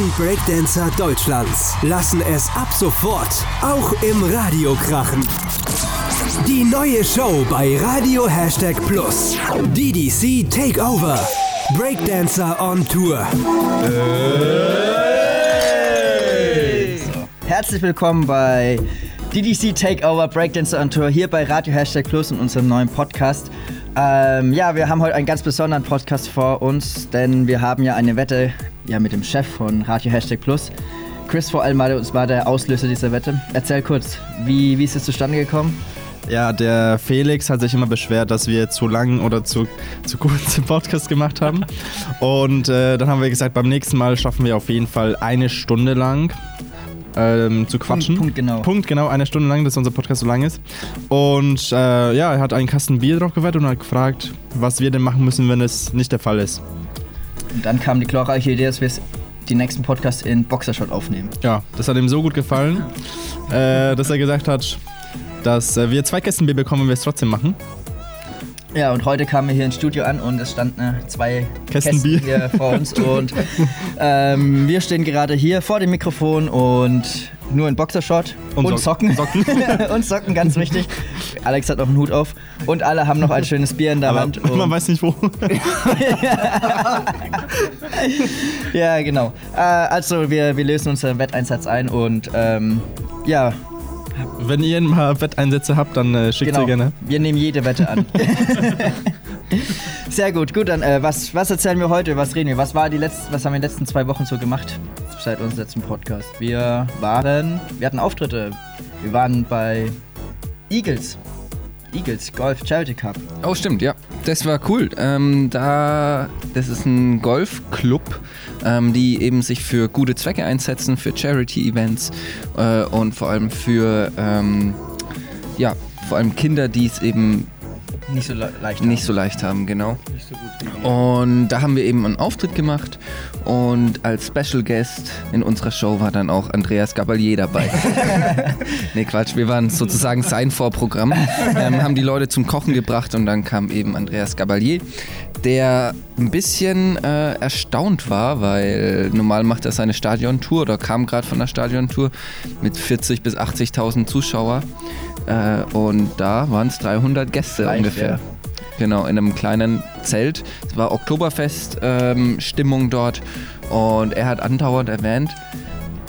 Die geilsten Breakdancer Deutschlands lassen es ab sofort auch im Radio krachen. Die neue Show bei Radio Hashtag Plus. DDC Takeover. Breakdancer on Tour. Herzlich willkommen bei DDC Takeover Breakdancer on Tour hier bei Radio Hashtag Plus und unserem neuen Podcast. Ähm, ja, wir haben heute einen ganz besonderen Podcast vor uns, denn wir haben ja eine Wette ja, mit dem Chef von Radio Hashtag Plus. Chris vor allem war, war der Auslöser dieser Wette. Erzähl kurz, wie, wie ist es zustande gekommen? Ja, der Felix hat sich immer beschwert, dass wir zu lang oder zu, zu kurz den Podcast gemacht haben. Und äh, dann haben wir gesagt, beim nächsten Mal schaffen wir auf jeden Fall eine Stunde lang ähm, zu quatschen. Punkt genau. Punkt genau, eine Stunde lang, dass unser Podcast so lang ist. Und äh, ja, er hat einen Kasten Bier drauf gewettet und hat gefragt, was wir denn machen müssen, wenn es nicht der Fall ist. Und dann kam die glorreiche Idee, dass wir die nächsten Podcast in Boxershot aufnehmen. Ja, das hat ihm so gut gefallen, äh, dass er gesagt hat, dass äh, wir zwei Kästen Bier bekommen, wenn wir es trotzdem machen. Ja, und heute kamen wir hier ins Studio an und es standen äh, zwei Kästen Kästen, Bier. hier vor uns. Und ähm, wir stehen gerade hier vor dem Mikrofon und nur in Boxershort und, Und Socken. Socken. und Socken, ganz wichtig. Alex hat noch einen Hut auf und alle haben noch ein schönes Bier in der Aber Hand. Und man weiß nicht wo. ja, genau. Äh, also wir, wir lösen unseren Wetteinsatz ein und ähm, ja, Wenn ihr mal Wetteinsätze habt, dann äh, schickt genau. sie gerne. Wir nehmen jede Wette an. Sehr gut, gut, dann äh, was, was erzählen wir heute? Was reden wir? Was, war die letzten, was haben wir in den letzten zwei Wochen so gemacht? Seit unserem letzten Podcast. Wir waren, wir hatten Auftritte. Wir waren bei Eagles. Eagles Golf Charity Cup. Oh, stimmt, ja. Das war cool. Ähm, da, das ist ein Golfclub, ähm, die eben sich für gute Zwecke einsetzen, für Charity-Events äh, und vor allem für, ähm, ja, vor allem Kinder, die es eben Nicht so le leicht. nicht so leicht haben, genau. Und da haben wir eben einen Auftritt gemacht und als Special Guest in unserer Show war dann auch Andreas Gabalier dabei. nee, Quatsch, wir waren sozusagen sein Vorprogramm, ähm, haben die Leute zum Kochen gebracht und dann kam eben Andreas Gabalier, der ein bisschen äh, erstaunt war, weil normal macht er seine Stadiontour oder kam gerade von der Stadiontour mit 40 bis 80.000 Zuschauer äh, und da waren es 300 Gäste Leicht, ungefähr. ja. Genau, in einem kleinen Zelt. Es war Oktoberfest-Stimmung dort und er hat andauernd erwähnt,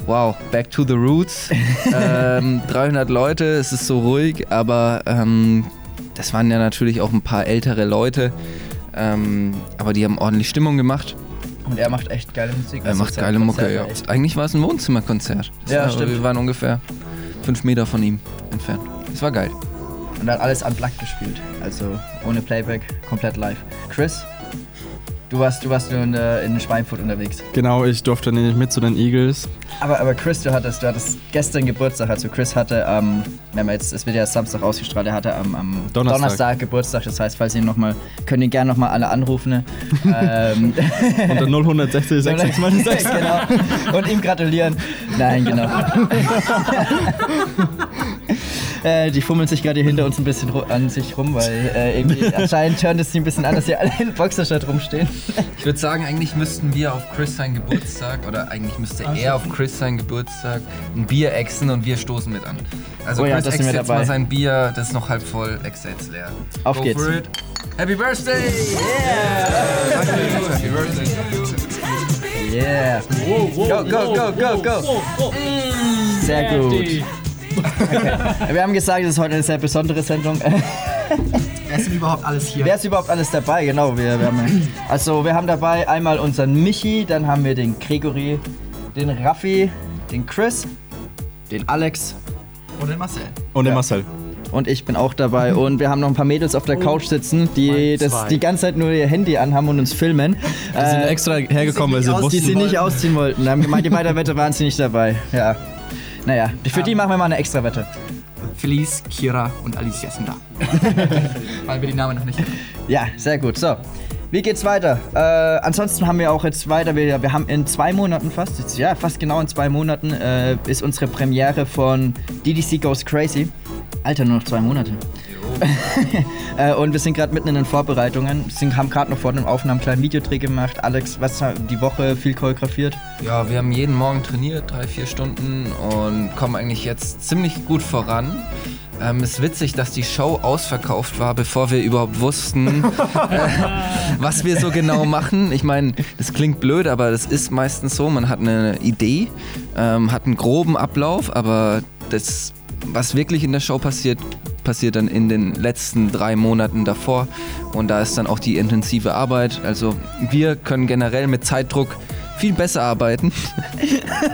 wow, back to the roots. ähm, 300 Leute, es ist so ruhig, aber ähm, das waren ja natürlich auch ein paar ältere Leute, ähm, aber die haben ordentlich Stimmung gemacht. Und er macht echt geile Musik. Er Also macht geile Mucke, ja. Eigentlich war es ein Wohnzimmerkonzert. Das Ja, war, stimmt. Wir waren ungefähr fünf Meter von ihm entfernt. Es war geil. Und er hat alles unplugged gespielt. Also ohne Playback, komplett live. Chris, du warst, du warst nur in, der, in Schweinfurt unterwegs. Genau, ich durfte nicht mit zu den Eagles. Aber, aber Chris, du hattest, du hattest gestern Geburtstag. Also Chris hatte am, wenn wir jetzt, es wird ja Samstag ausgestrahlt, er hatte am, am Donnerstag. Donnerstag. Geburtstag. Das heißt, falls ihr ihn noch mal, können ihn gerne nochmal alle anrufen. Ne? ähm, Unter 0160 626. genau. Und ihm gratulieren. Nein, genau. äh, die fummeln sich gerade hier hinter uns ein bisschen an sich rum, weil äh, irgendwie anscheinend tönt es sie ein bisschen an, dass sie alle in Boxershot rumstehen. Ich würde sagen, eigentlich müssten wir auf Chris seinen Geburtstag, oder eigentlich müsste er auf Chris seinen Geburtstag ein Bier exen und wir stoßen mit an. Also Oh ja, Chris ext jetzt dabei. mal sein Bier, das ist noch halb voll, ex jetzt leer. Auf Go geht's. For it. Happy Birthday! Yeah! Happy Birthday! Yeah. Go, go, go, go, go. Sehr gut. Okay. Wir haben gesagt, es ist heute eine sehr besondere Sendung. Wer ist denn überhaupt alles hier? Wer ist überhaupt alles dabei? Genau, wir, wir haben, also wir haben dabei einmal unseren Michi, dann haben wir den Gregory, den Raffi, den Chris, den Alex Und den Marcel. Und den Ja. Marcel. und ich bin auch dabei. Und wir haben noch ein paar Mädels auf der Couch sitzen, die das die ganze Zeit nur ihr Handy anhaben und uns filmen. Die sind Äh, extra hergekommen, weil sie aus- die wussten, sie nicht ausziehen wollten. Haben gemeint, die bei der Wette waren sie nicht dabei. Ja. Naja, für die machen wir mal eine extra Wette. Felice, Kira und Alicia sind da. Weil wir die Namen noch nicht kennen. Ja, sehr gut. So, wie geht's weiter? Äh, ansonsten haben wir auch jetzt weiter, wir, wir haben in zwei Monaten fast, jetzt, ja, fast genau in zwei Monaten, äh, ist unsere Premiere von DDC Goes Crazy. Alter, nur noch zwei Monate. Äh, und wir sind gerade mitten in den Vorbereitungen. Wir haben gerade noch vor dem Aufnahmen einen kleinen Videodreh gemacht. Alex, was hat die Woche viel choreografiert? Ja, wir haben jeden Morgen trainiert, drei, vier Stunden und kommen eigentlich jetzt ziemlich gut voran. Ähm, es ist witzig, dass die Show ausverkauft war, bevor wir überhaupt wussten, äh, was wir so genau machen. Ich meine, das klingt blöd, aber das ist meistens so. Man hat eine Idee, ähm, hat einen groben Ablauf, aber das, was wirklich in der Show passiert, passiert dann in den letzten drei Monaten davor. Und da ist dann auch die intensive Arbeit. Also wir können generell mit Zeitdruck viel besser arbeiten.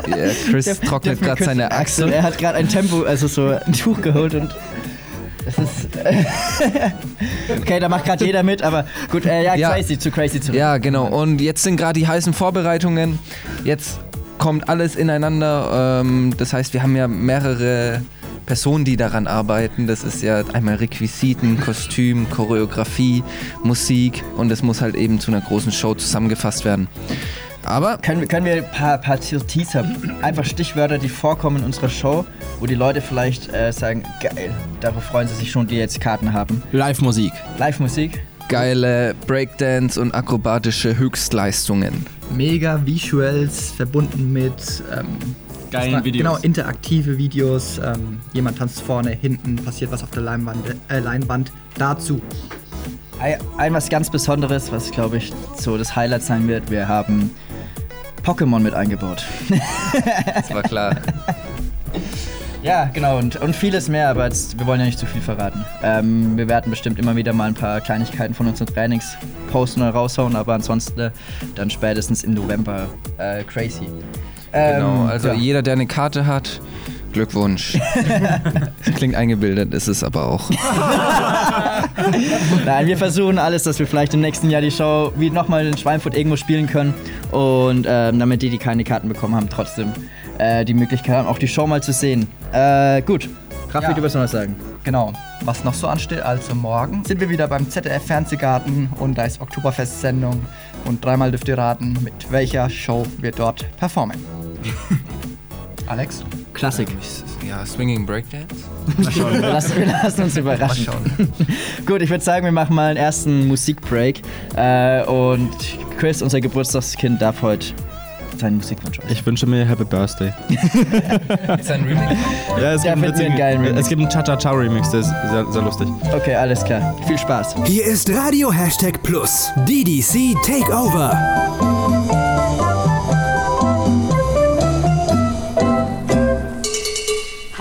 Ja, Chris Darf- trocknet gerade seine Achsel. Er hat gerade ein Tempo, also so ein Tuch geholt und. Das ist. okay, da macht gerade jeder mit, aber gut, äh, ja, Ja. crazy, zu crazy zurück. Ja, genau. Und jetzt sind gerade die heißen Vorbereitungen. Jetzt kommt alles ineinander. Ähm, das heißt, wir haben ja mehrere Personen, die daran arbeiten. Das ist ja einmal Requisiten, Kostüm, Choreografie, Musik und es muss halt eben zu einer großen Show zusammengefasst werden. Aber Können, wir- können wir ein paar, paar Teaser, einfach Stichwörter, die vorkommen in unserer Show, wo die Leute vielleicht äh, sagen, geil, darauf freuen sie sich schon, die jetzt Karten haben. Live-Musik. Live-Musik. geile Breakdance und akrobatische Höchstleistungen. Mega Visuals verbunden mit ähm, Geilen war- Videos. Genau, interaktive Videos. Ähm, jemand tanzt vorne, hinten, passiert was auf der Leinwand. Äh, Leinwand. Dazu Ein, ein was ganz Besonderes, was glaube ich so das Highlight sein wird, wir haben Pokémon mit eingebaut. Das war klar. Ja, genau, und, und vieles mehr, aber jetzt, wir wollen ja nicht zu viel verraten. Ähm, wir werden bestimmt immer wieder mal ein paar Kleinigkeiten von unseren Trainings posten oder raushauen, aber ansonsten äh, dann spätestens im November äh, crazy. Ähm, Genau, also ja. jeder, der eine Karte hat, Glückwunsch. klingt eingebildet, ist es aber auch. Nein, wir versuchen alles, dass wir vielleicht im nächsten Jahr die Show wie nochmal in Schweinfurt irgendwo spielen können und ähm, damit die, die keine Karten bekommen haben, trotzdem äh, die Möglichkeit haben, auch die Show mal zu sehen. Äh, gut, Raffi, Ja. du wirst noch was sagen. Genau, was noch so ansteht, also morgen sind wir wieder beim ZDF Fernsehgarten und da ist Oktoberfest-Sendung und dreimal dürft ihr raten, mit welcher Show wir dort performen. Alex? Klassik. Ja, Swinging Breakdance? Wir lassen, wir lassen uns überraschen. Mal schauen. Gut, ich würde sagen, wir machen mal einen ersten Musikbreak. Äh, und Chris, unser Geburtstagskind, darf heute seinen Musikwunsch äußern. Ich wünsche mir Happy Birthday. Ist ein Remix? Ja, es Der gibt, einen geilen Remix. es gibt einen Cha-Cha-Cha-Remix, der ist sehr, sehr lustig. Okay, alles klar. Viel Spaß. Hier ist Radio Hashtag Plus. DDC Takeover.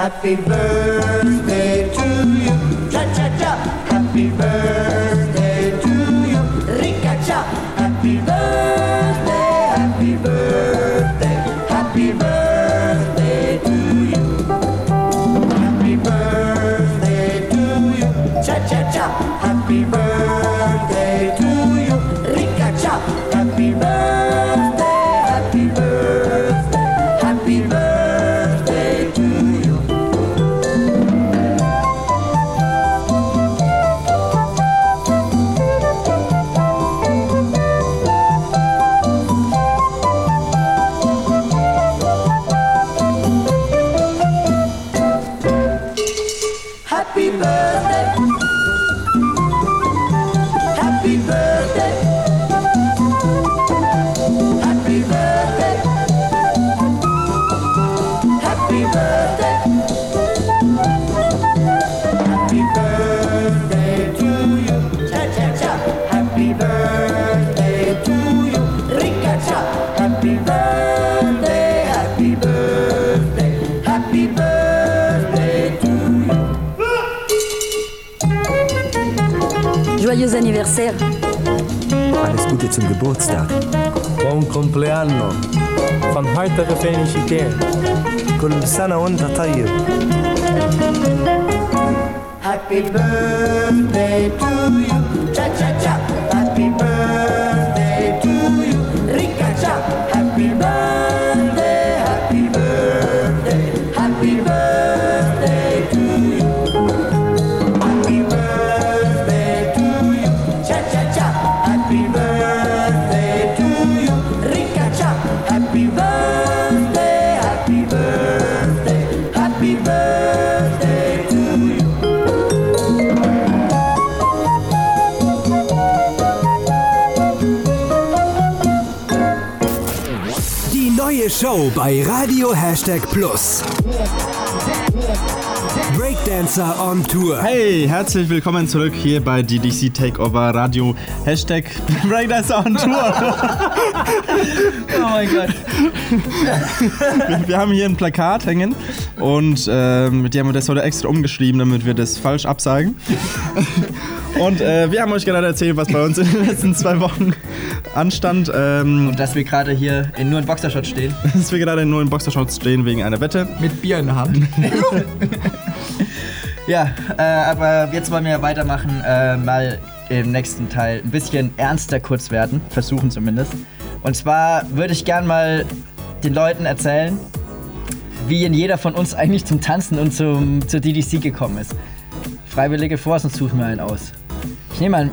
Happy birthday Joyeux anniversaire. Alles Gute zum Geburtstag. Buon compleanno. Van harte gefeliciteerd. كل سنة وانت طيب. Happy birthday to you. Cha cha cha. Happy birthday Show bei Radio Hashtag Plus. Breakdancer on Tour. Hey, herzlich willkommen zurück hier bei DDC Takeover Radio Hashtag Breakdancer on Tour. Oh mein Gott. wir, wir haben hier ein Plakat hängen und ähm, die haben wir das heute extra umgeschrieben, damit wir das falsch absagen. Und äh, wir haben euch gerade erzählt, was bei uns in den letzten zwei Wochen anstand. Ähm, Und dass wir gerade hier in nur in Boxershot stehen. dass wir gerade nur in Boxershorts stehen wegen einer Wette. Mit Bier in der Hand. Ja, äh, aber jetzt wollen wir weitermachen, äh, mal im nächsten Teil ein bisschen ernster kurz werden, versuchen zumindest. Und zwar würde ich gern mal den Leuten erzählen, wie in jeder von uns eigentlich zum Tanzen und zum, zur DDC gekommen ist. Freiwillige vor, sonst suchen wir einen aus. Ich nehme mal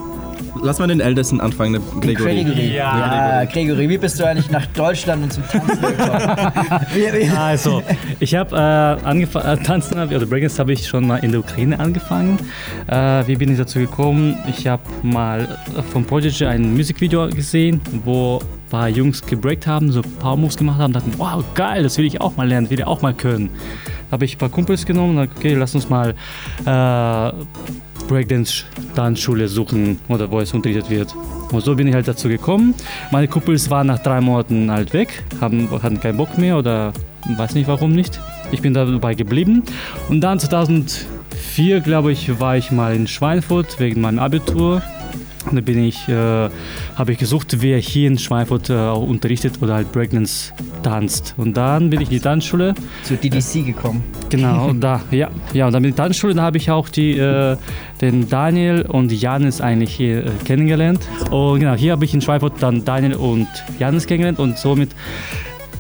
Lass mal den Ältesten anfangen, Gregory. Gregory. Ja. Gregory, wie bist du eigentlich nach Deutschland und zum Tanzen gekommen? Also, ich habe äh, angefangen, äh, tanzen, oder Breakdance habe ich schon mal in der Ukraine angefangen. Äh, wie bin ich dazu gekommen? Ich habe mal vom Prodigy ein Musikvideo gesehen, wo ein paar Jungs gebreakt haben, so Power Moves gemacht haben, dachten, wow, geil, das will ich auch mal lernen, will ich auch mal können. Habe ich ein paar Kumpels genommen und gesagt, okay, lass uns mal äh, Breakdance-Tanzschule suchen oder wo es unterrichtet wird. Und so bin ich halt dazu gekommen. Meine Kumpels waren nach drei Monaten halt weg, haben, hatten keinen Bock mehr oder weiß nicht warum nicht. Ich bin dabei geblieben. Und dann 2004, glaube ich, war ich mal in Schweinfurt wegen meinem Abitur. Da bin ich, äh, habe ich gesucht, wer hier in Schweinfurt äh, unterrichtet oder halt Breakdance tanzt. Und dann bin ich in die Tanzschule. Zur DDC gekommen. Genau, und da, ja, ja, und dann in der Tanzschule, da habe ich auch die, äh, den Daniel und Janis eigentlich hier äh, kennengelernt. Und genau, hier habe ich in Schweinfurt dann Daniel und Janis kennengelernt und somit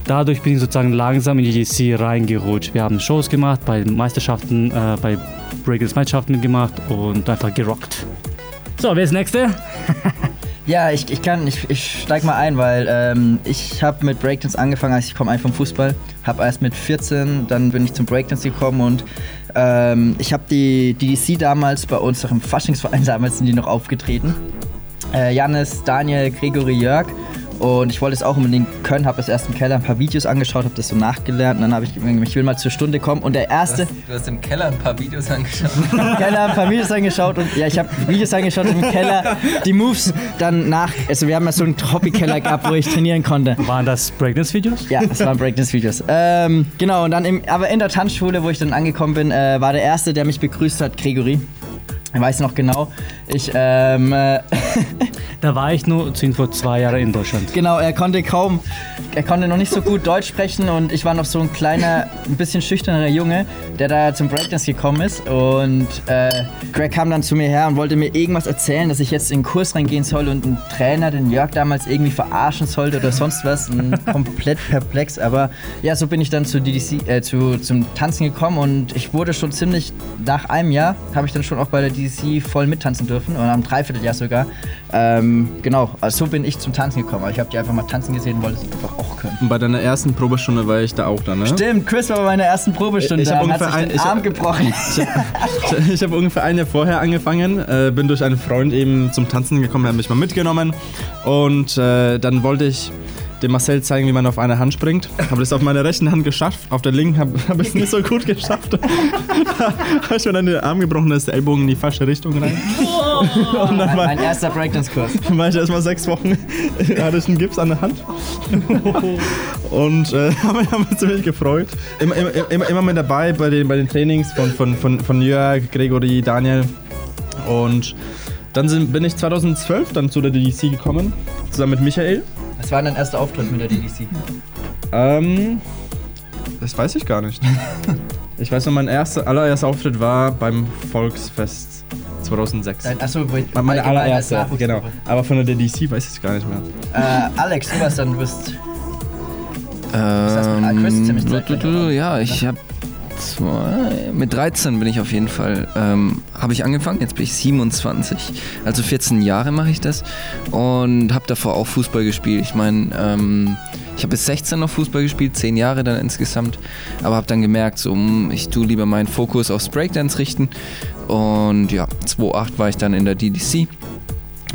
dadurch bin ich sozusagen langsam in die DC reingerutscht. Wir haben Shows gemacht, bei Meisterschaften, äh, bei Breakdance Meisterschaften mitgemacht und einfach gerockt. So, wer ist Nächste? Ja, ich, ich kann, ich, ich steig mal ein, weil ähm, ich habe mit Breakdance angefangen, als ich komme eigentlich vom Fußball. Habe erst mit 14, dann bin ich zum Breakdance gekommen und ähm, ich habe die DDC damals bei uns im Faschingsverein, damals sind die noch aufgetreten. Äh, Janis, Daniel, Gregory, Jörg. Und ich wollte es auch unbedingt können, habe es erst im Keller ein paar Videos angeschaut, habe das so nachgelernt und dann habe ich gedacht, ich will mal zur Stunde kommen. Und der erste, Du hast im Keller ein paar Videos angeschaut. im Keller ein paar Videos angeschaut und ja, ich habe Videos angeschaut im Keller, die Moves dann nach, also wir haben ja so einen Hobbykeller gehabt, wo ich trainieren konnte. Waren das Breakdance-Videos? Ja, das waren Breakdance-Videos. Ähm, genau, und dann im, aber in der Tanzschule, wo ich dann angekommen bin, äh, war der Erste, der mich begrüßt hat, Gregory. Ich weiß noch genau. Ich, ähm, äh, Da war ich nur sind vor zwei Jahren in Deutschland. genau, er konnte kaum, er konnte noch nicht so gut Deutsch sprechen und ich war noch so ein kleiner, ein bisschen schüchterner Junge, der da zum Breakdance gekommen ist. Und äh, Greg kam dann zu mir her und wollte mir irgendwas erzählen, dass ich jetzt in den Kurs reingehen soll und einen Trainer, den Jörg damals irgendwie verarschen sollte oder sonst was. Komplett perplex. Aber ja, so bin ich dann zu DDC, äh, zu, zum Tanzen gekommen und ich wurde schon ziemlich, nach einem Jahr habe ich dann schon auch bei der DDC voll mittanzen dürfen und am Dreivierteljahr sogar. Ähm, genau, also so bin ich zum Tanzen gekommen. Aber ich habe die einfach mal tanzen gesehen und wollte es einfach auch können. Und bei deiner ersten Probestunde war ich da auch da, ne? Stimmt, Chris war bei meiner ersten Probestunde. Ich hab und hat ungefähr sich ein- den ich hab- Arm gebrochen. Ich, ich habe ungefähr ein Jahr vorher angefangen, äh, bin durch einen Freund eben zum Tanzen gekommen, er hat mich mal mitgenommen und äh, dann wollte ich dem Marcel zeigen, wie man auf eine Hand springt. Habe das auf meiner rechten Hand geschafft, auf der linken habe hab ich es nicht so gut geschafft. da habe ich mir dann den Arm gebrochen, da ist der Ellbogen in die falsche Richtung rein. und dann war, mein erster Breakdance-Kurs. dann war ich erstmal sechs Wochen, hatte ich einen Gips an der Hand. Und äh, habe mich, hab mich ziemlich gefreut. Immer, immer, immer, immer mit dabei bei den, bei den Trainings von, von, von, von Jörg, Gregory, Daniel. Und dann sind, bin ich 2012 dann zu der DDC gekommen, zusammen mit Michael. Das war dein erster Auftritt mit der DDC. Ähm, das weiß ich gar nicht. Ich weiß nur, mein erster, allererster Auftritt war beim Volksfest 2006. Dein, achso, wo- Meine allererste, genau. Aber von der DDC weiß ich gar nicht mehr. Äh, Alex, du warst dann, du bist. das mit Ähm, Chris ziemlich du- zeitgleich, du- du- oder? ja, ich habe mit 13 bin ich auf jeden Fall ähm, habe ich angefangen. Jetzt bin ich 27, also 14 Jahre mache ich das. Und habe davor auch Fußball gespielt. Ich meine, ähm, ich habe bis 16 noch Fußball gespielt, 10 Jahre dann insgesamt, aber habe dann gemerkt, so hm, ich tue lieber meinen Fokus aufs Breakdance richten. Und ja, 2008 war ich dann in der DDC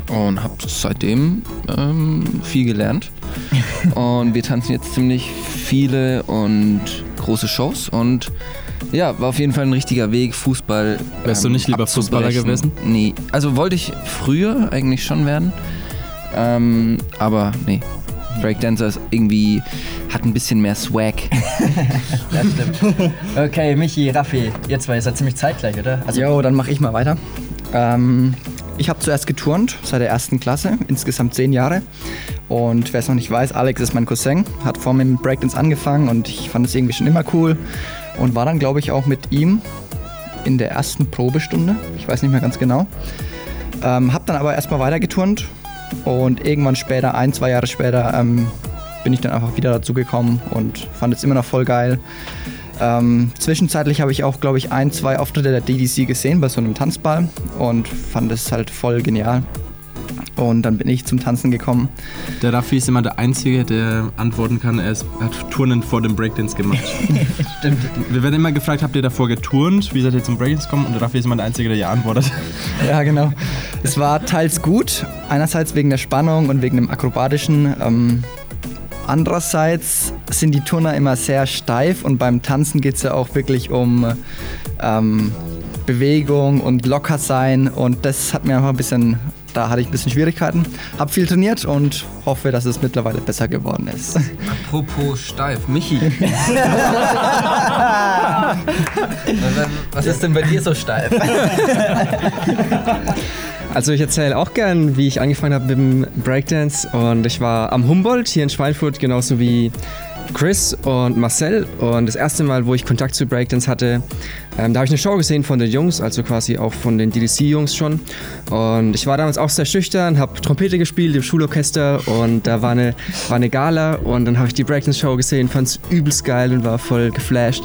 und habe seitdem ähm, viel gelernt und wir tanzen jetzt ziemlich viele und große Shows und ja, war auf jeden Fall ein richtiger Weg, Fußball. Wärst du nicht lieber Fußballer gewesen? Nee, also wollte ich früher eigentlich schon werden, ähm, aber nee. Breakdancer ist irgendwie, hat ein bisschen mehr Swag. Das stimmt. Okay, Michi, Raffi, ihr zwei, ihr seid ziemlich zeitgleich, oder? Also, Jo, dann mache ich mal weiter. Ähm, ich habe zuerst geturnt, seit der ersten Klasse, insgesamt zehn Jahre. Und wer es noch nicht weiß, Alex ist mein Cousin, hat vor mir mit Breakdance angefangen und ich fand es irgendwie schon immer cool. Und war dann, glaube ich, auch mit ihm in der ersten Probestunde. Ich weiß nicht mehr ganz genau. Ähm, hab dann aber erstmal weiter geturnt und irgendwann später, ein, zwei Jahre später, ähm, bin ich dann einfach wieder dazu gekommen und fand es immer noch voll geil. Ähm, zwischenzeitlich habe ich auch, glaube ich, ein, zwei Auftritte der DDC gesehen bei so einem Tanzball und fand es halt voll genial. Und dann bin ich zum Tanzen gekommen. Der Raffi ist immer der Einzige, der antworten kann. Er, ist, hat Turnen vor dem Breakdance gemacht. Stimmt. Wir werden immer gefragt, habt ihr davor geturnt? Wie seid ihr zum Breakdance gekommen? Und der Raffi ist immer der Einzige, der ja antwortet. Ja, genau. Es war teils gut, einerseits wegen der Spannung und wegen dem Akrobatischen. Ähm, andererseits sind die Turner immer sehr steif und beim Tanzen geht es ja auch wirklich um ähm, Bewegung und locker sein und das hat mir einfach ein bisschen, da hatte ich ein bisschen Schwierigkeiten. Hab viel trainiert und hoffe, dass es mittlerweile besser geworden ist. Apropos steif, Michi. Was ist denn bei dir so steif? Also ich erzähle auch gern, wie ich angefangen habe mit dem Breakdance und ich war am Humboldt hier in Schweinfurt, genauso wie Chris und Marcel. Und das erste Mal, wo ich Kontakt zu Breakdance hatte, ähm, da habe ich eine Show gesehen von den Jungs, also quasi auch von den DDC-Jungs schon. Und ich war damals auch sehr schüchtern, habe Trompete gespielt im Schulorchester und da war eine, war eine Gala und dann habe ich die Breakdance-Show gesehen, fand es übelst geil und war voll geflasht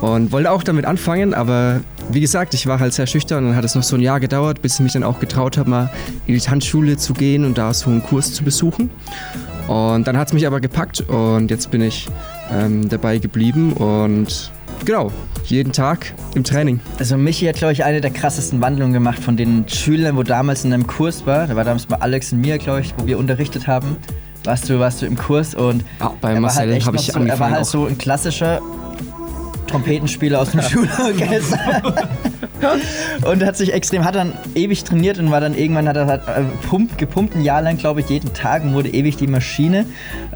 und wollte auch damit anfangen, aber wie gesagt, ich war halt sehr schüchtern und dann hat es noch so ein Jahr gedauert, bis ich mich dann auch getraut habe, mal in die Tanzschule zu gehen und da so einen Kurs zu besuchen. Und dann hat es mich aber gepackt und jetzt bin ich ähm, dabei geblieben und genau, jeden Tag im Training. Also Michi hat, glaube ich, eine der krassesten Wandlungen gemacht von den Schülern, wo damals in einem Kurs war. Da war damals bei Alex und mir, glaube ich, wo wir unterrichtet haben. Warst du, warst du im Kurs und Ja, bei er war Marcel halt habe ich so, Er war angefangen halt auch. so ein klassischer Trompetenspieler aus dem Schulorchester. und hat sich extrem, hat dann ewig trainiert und war dann irgendwann, hat er halt, äh, pumpt, gepumpt ein Jahr lang, glaube ich, jeden Tag und wurde ewig die Maschine.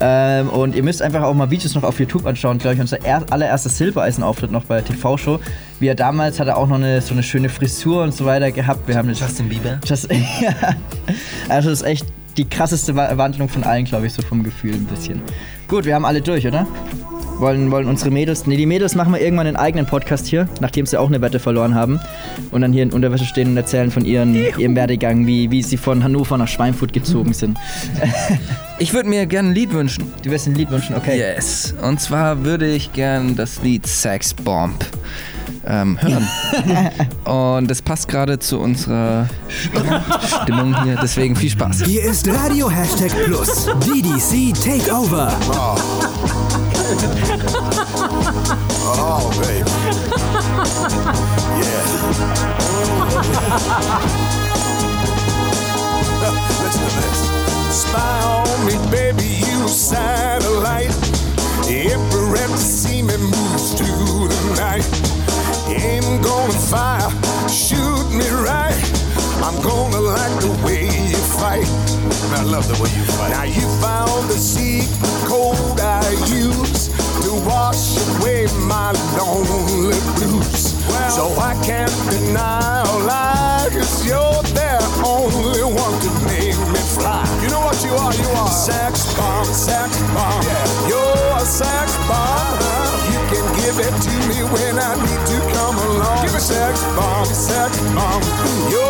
Ähm, und ihr müsst einfach auch mal Videos noch auf YouTube anschauen, glaube ich, unser er allererster Silbereisen-Auftritt noch bei der TV-Show. Wie er damals hat er auch noch eine, so eine schöne Frisur und so weiter gehabt. Wir haben Justin Bieber. Just, ja. Also das ist echt die krasseste Wa- Wandlung von allen, glaube ich, so vom Gefühl ein bisschen. Gut, wir haben alle durch, oder? Wollen, wollen unsere Mädels. Nee, die Mädels machen wir irgendwann einen eigenen Podcast hier, nachdem sie auch eine Wette verloren haben. Und dann hier in Unterwäsche stehen und erzählen von ihren, ihrem Werdegang, wie, wie sie von Hannover nach Schweinfurt gezogen sind. Ich würde mir gerne ein Lied wünschen. Du wirst ein Lied wünschen, okay. Yes. Und zwar würde ich gern das Lied Sex Bomb ähm, hören. Und das passt gerade zu unserer Stimmung hier. Deswegen viel Spaß. Hier ist Radio Hashtag Plus. DDC Takeover. Oh, baby. Yeah. Listen to this. Spy on me, baby, you satellite. Every rep see me moves through the night. Aim gonna fire, shoot me right. I'm gonna like the way you fight. I love the way you fight. Now you found the secret code I use to wash away my lonely blues. so I can't deny or lie, cause you're the only one to make me fly. You know what you are? You are sex bomb, sex bomb. Yeah. You're a sex bomb. You can give it to me when I need to come along. Give me sex bomb, sex bomb. You're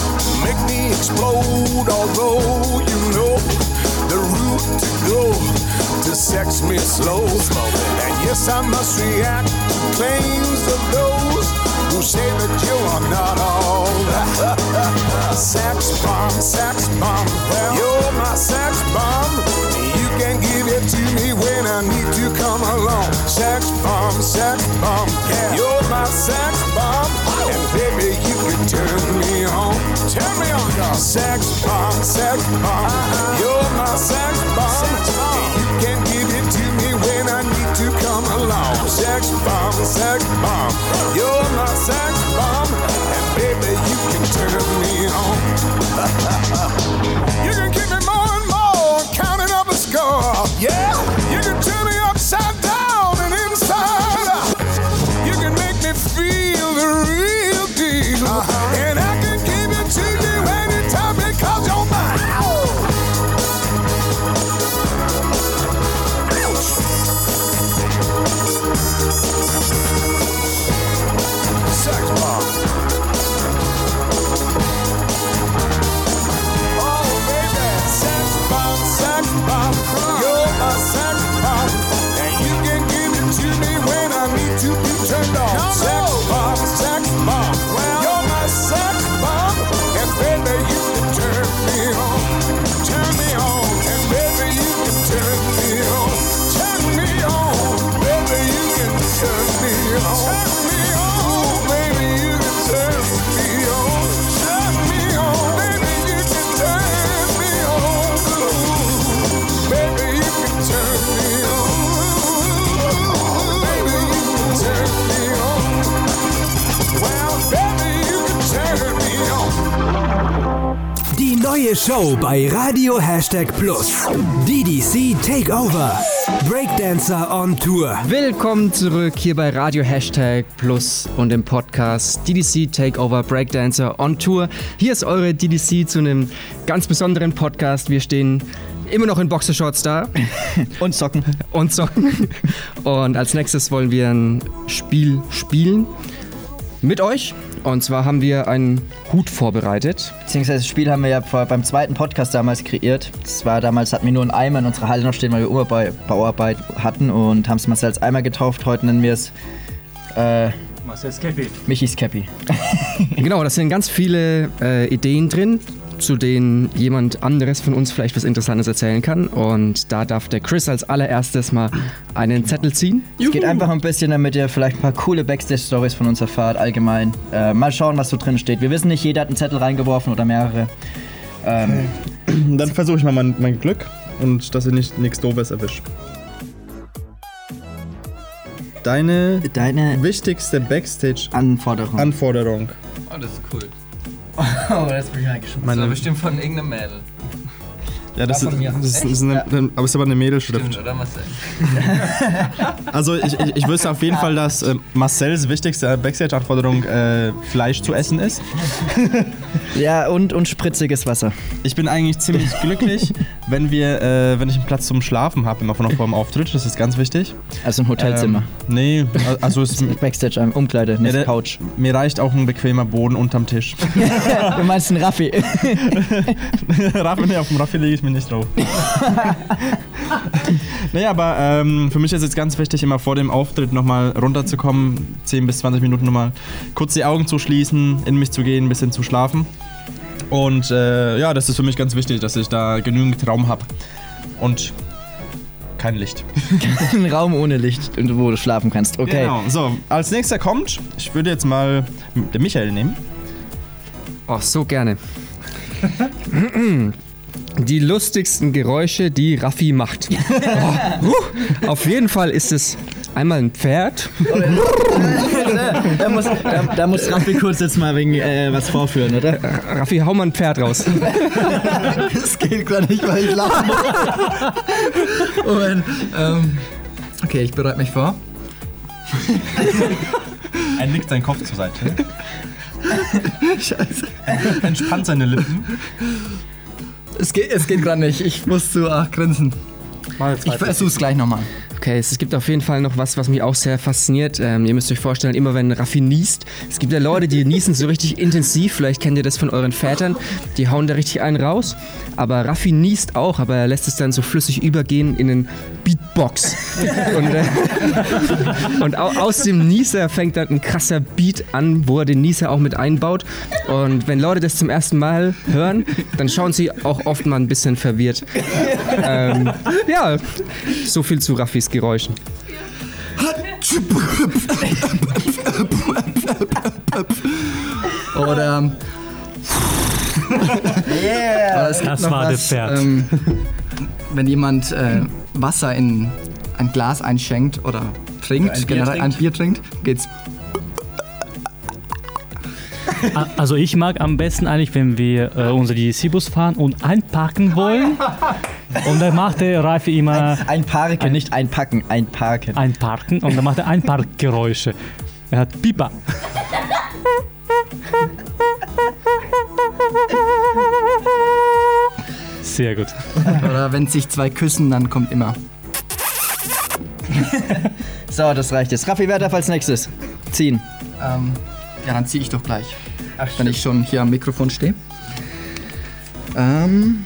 Make me explode, although you know the route to go to sex me slow. And yes, I must react to claims of those who say that you are not all. sex bomb, sex bomb, Well, you're my sex bomb. You can give it to me when I need to come along. Sex bomb, sex bomb, Yeah. you're my sex bomb. And baby, you can turn me on. Turn me on, dog. Sex bomb, sex bomb, uh-huh. you're my sex bomb. You can give it to me when I need to come along. Sex bomb, sex bomb, you're my sex bomb. And baby, you can turn me on. you can keep me more and more, counting up a score. Neue Show bei Radio Hashtag Plus. DDC Takeover. Breakdancer on Tour. Willkommen zurück hier bei Radio Hashtag Plus und dem Podcast DDC Takeover Breakdancer on Tour. Hier ist eure DDC zu einem ganz besonderen Podcast. Wir stehen immer noch in Boxershorts da. Und Socken. Und Socken. Und als nächstes wollen wir ein Spiel spielen mit euch. Und zwar haben wir einen Hut vorbereitet. Beziehungsweise das Spiel haben wir ja vor, beim zweiten Podcast damals kreiert. Das war damals, hatten wir nur einen Eimer in unserer Halle noch stehen, weil wir Umbau- Bauarbeit hatten und haben es Marcel als Eimer getauft. Heute nennen wir es äh, Marcel Skepi. Michis Cappy. Genau, da sind ganz viele äh, Ideen drin, zu denen jemand anderes von uns vielleicht was Interessantes erzählen kann. Und da darf der Chris als allererstes mal einen Zettel ziehen. Es geht einfach ein bisschen, damit ihr vielleicht ein paar coole Backstage-Stories von uns erfahrt, allgemein. Äh, mal schauen, was so drin steht. Wir wissen nicht, jeder hat einen Zettel reingeworfen oder mehrere. Ähm, Dann versuche ich mal mein, mein Glück und dass ich nicht nichts Doofes erwische. Deine, Deine wichtigste Backstage Anforderung. Anforderung. Oh, das ist cool. oh, das bin ich mal. Das Meine- war bestimmt von irgendeinem Mädel. Ja, das, Ja, ist, das ist, ist eine, aber es ist aber eine Mädelschrift. Stimmt, oder Marcel? Also ich, ich, ich wüsste auf jeden Fall, dass äh, Marcells wichtigste Backstage-Anforderung äh, Fleisch zu essen ist. Ja, und, und spritziges Wasser. Ich bin eigentlich ziemlich glücklich, wenn wir, äh, wenn ich einen Platz zum Schlafen habe, immer von noch vor dem Auftritt. Das ist ganz wichtig. Also ein Hotelzimmer. Ähm, nee, also es, Backstage, Umkleide, eine Ja, Couch. mir reicht auch ein bequemer Boden unterm Tisch. du meinst einen Raffi? Raffi, nee, auf dem Raffi lege ich mich nicht drauf. naja, aber ähm, für mich ist jetzt ganz wichtig, immer vor dem Auftritt nochmal runterzukommen, 10 bis 20 Minuten nochmal kurz die Augen zu schließen, in mich zu gehen, ein bisschen zu schlafen. Und äh, ja, das ist für mich ganz wichtig, dass ich da genügend Raum habe. Und kein Licht. ein Raum ohne Licht, wo du schlafen kannst. Okay. Genau. So, als nächster kommt, ich würde jetzt mal den Michael nehmen. Ach, so gerne. Die lustigsten Geräusche, die Raffi macht. Oh, huh. Auf jeden Fall ist es einmal ein Pferd. da, muss, da, da muss Raffi kurz jetzt mal wegen äh, was vorführen, oder? Raffi, hau mal ein Pferd raus. Das geht gar nicht, weil ich lachen muss. Moment. Ähm, okay, ich bereite mich vor. Er nickt seinen Kopf zur Seite. Scheiße. Entspannt seine Lippen. Es geht, es geht gerade nicht. Ich muss zu ach, grinsen. Mal Ich versuch's gleich nochmal. Okay, es gibt auf jeden Fall noch was, was mich auch sehr fasziniert. Ähm, ihr müsst euch vorstellen, immer wenn Raffi niest, es gibt ja Leute, die niesen so richtig intensiv, vielleicht kennt ihr das von euren Vätern, die hauen da richtig einen raus. Aber Raffi niest auch, aber er lässt es dann so flüssig übergehen in einen Beatbox. Und, äh, und au aus dem Nieser fängt dann ein krasser Beat an, wo er den Nieser auch mit einbaut. Und wenn Leute das zum ersten Mal hören, dann schauen sie auch oft mal ein bisschen verwirrt. Ähm, ja, so viel zu Raffis Geräuschen. Oder. Yeah! Oder es gibt Das war was, das Pferd. Ähm, wenn jemand äh, Wasser in ein Glas einschenkt oder trinkt, ein Bier generell ein trinkt. Bier trinkt, geht's. Also ich mag am besten eigentlich, wenn wir äh, unsere DC-Bus fahren und einparken wollen. Und dann macht der Reife immer Ein Parken, nicht einpacken, einparken. einparken und dann macht er Einparkgeräusche. Er hat Pipa. Sehr gut. Oder wenn sich zwei küssen, dann kommt immer. So, das reicht jetzt. Raffi, wer darf als nächstes ziehen? Ähm, ja, dann ziehe ich doch gleich. Wenn ich schon hier am Mikrofon stehe. Ähm,